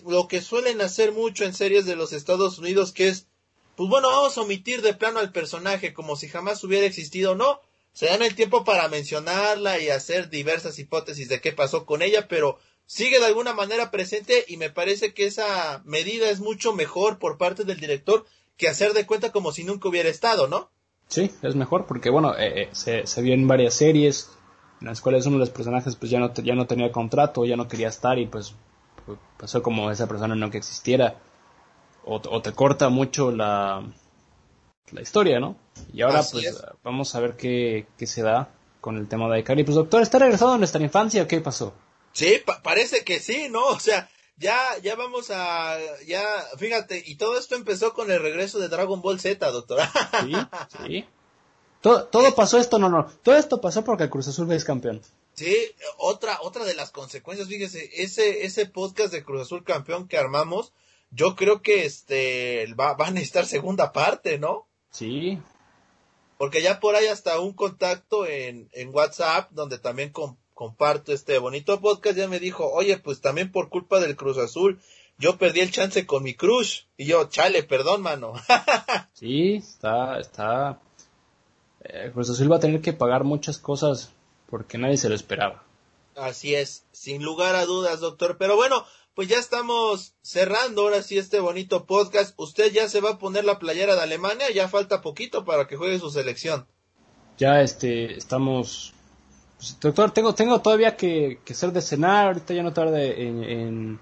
lo que suelen hacer mucho en series de los Estados Unidos, que es, pues bueno, vamos a omitir de plano al personaje como si jamás hubiera existido. No, se dan el tiempo para mencionarla y hacer diversas hipótesis de qué pasó con ella, pero sigue de alguna manera presente y me parece que esa medida es mucho mejor por parte del director que hacer de cuenta como si nunca hubiera estado, ¿no? Sí, es mejor porque, bueno, eh, eh, se, se vio en varias series en las cuales uno de los personajes pues ya no, ya no tenía contrato, ya no quería estar y pues, pasó como esa persona no que existiera. O, o te corta mucho la, la historia, ¿no? Y ahora pues vamos a ver qué, qué, se da con el tema de Ikari. Pues doctor, ¿está regresando a nuestra infancia o qué pasó? Sí, parece que sí, ¿no? O sea, ya, ya vamos a, ya, fíjate, y todo esto empezó con el regreso de Dragon Ball Z, doctora. Sí, sí. Todo, todo pasó esto, no, no, todo esto pasó porque el Cruz Azul es campeón. Sí, otra, otra de las consecuencias, fíjese, ese, ese podcast de Cruz Azul campeón que armamos, yo creo que este, va, va a necesitar segunda parte, ¿no? Sí. Porque ya por ahí hasta un contacto en, en WhatsApp, donde también comparto este bonito podcast, ya me dijo, oye, pues también por culpa del Cruz Azul, yo perdí el chance con mi Cruz. Y yo, chale, perdón, mano. sí, está, está. El Cruz Azul va a tener que pagar muchas cosas porque nadie se lo esperaba. Así es, sin lugar a dudas, doctor. Pero bueno, pues ya estamos cerrando ahora sí este bonito podcast. Usted ya se va a poner la playera de Alemania, ya falta poquito para que juegue su selección. Ya este, estamos pues, doctor, tengo, tengo todavía que, que, hacer de cenar, ahorita ya no tarde en,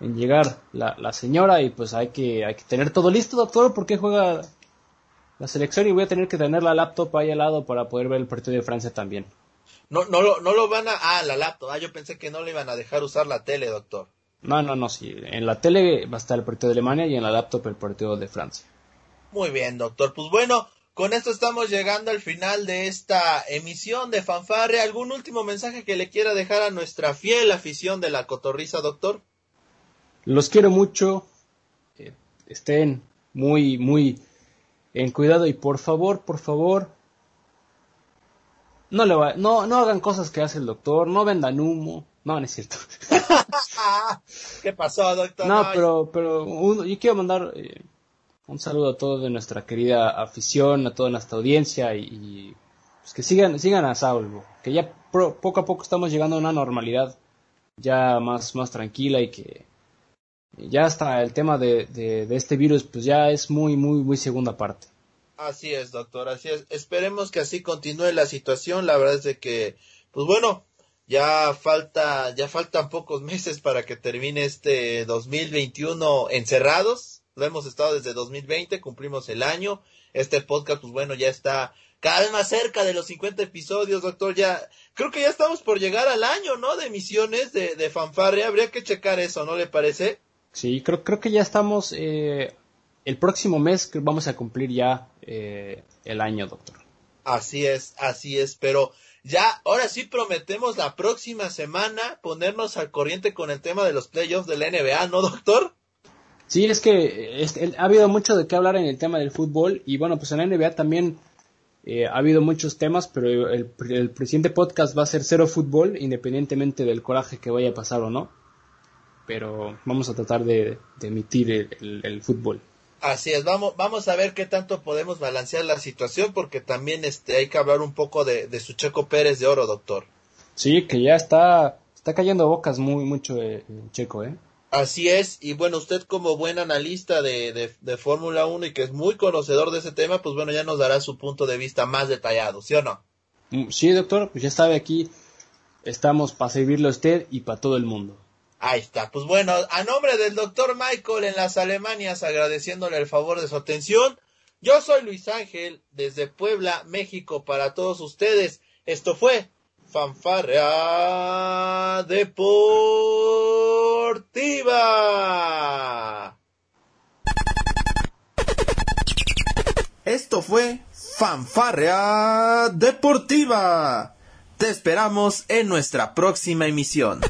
en, llegar la, la, señora y pues hay que, hay que tener todo listo, doctor, porque juega la selección y voy a tener que tener la laptop ahí al lado para poder ver el partido de Francia también. No, no, lo, no lo van a... Ah, la laptop. Ah, yo pensé que no le iban a dejar usar la tele, doctor. No, no, no, sí. En la tele va a estar el partido de Alemania y en la laptop el partido de Francia. Muy bien, doctor. Pues bueno, con esto estamos llegando al final de esta emisión de Fanfarre. ¿Algún último mensaje que le quiera dejar a nuestra fiel afición de la cotorriza, doctor? Los quiero mucho. Eh, estén muy, muy en cuidado y por favor, por favor, no, le va, no, no hagan cosas que hace el doctor, no vendan humo. No, no es cierto. ¿Qué pasó, doctor? No, pero, pero yo quiero mandar eh, un saludo a todos de nuestra querida afición, a toda nuestra audiencia y, pues que sigan, sigan a salvo, que ya poco a poco estamos llegando a una normalidad ya más, más tranquila y que ya hasta el tema de, de, este virus pues ya es muy, muy, muy segunda parte. Así es, doctor, así es. Esperemos que así continúe la situación. La verdad es de que, pues bueno, ya falta, ya faltan pocos meses para que termine este 2021 encerrados lo hemos estado desde 2020, cumplimos el año. Este podcast, pues bueno, ya está cada vez más cerca de los 50 episodios, doctor. Ya, creo que ya estamos por llegar al año, ¿no? De emisiones de, de fanfarre. Habría que checar eso, ¿no le parece? Sí, creo, creo que ya estamos, eh, el próximo mes vamos a cumplir ya eh, el año, doctor. Así es, así es, pero ya, ahora sí prometemos la próxima semana ponernos al corriente con el tema de los playoffs de la NBA, ¿no, doctor? Sí, es que ha habido mucho de qué hablar en el tema del fútbol y bueno, pues en la NBA también eh, ha habido muchos temas, pero el, el presidente podcast va a ser cero fútbol, independientemente del coraje que vaya a pasar o no. Pero vamos a tratar de, emitir el, fútbol. Así es, vamos, vamos a ver qué tanto podemos balancear la situación, porque también este, hay que hablar un poco de, de su Checo Pérez de oro, doctor. Sí, que ya está, está cayendo bocas muy mucho eh, Checo, ¿eh? Así es, y bueno, usted como buen analista de, de, de Fórmula 1 y que es muy conocedor de ese tema, pues bueno, ya nos dará su punto de vista más detallado, ¿sí o no? Mm, sí, doctor, pues ya sabe aquí, estamos para servirle a usted y para todo el mundo. Ahí está, pues bueno, a nombre del doctor Michael en las Alemanias, agradeciéndole el favor de su atención, yo soy Luis Ángel, desde Puebla, México, para todos ustedes. Esto fue Fanfarrea Deportiva. Esto fue Fanfarrea Deportiva. Te esperamos en nuestra próxima emisión.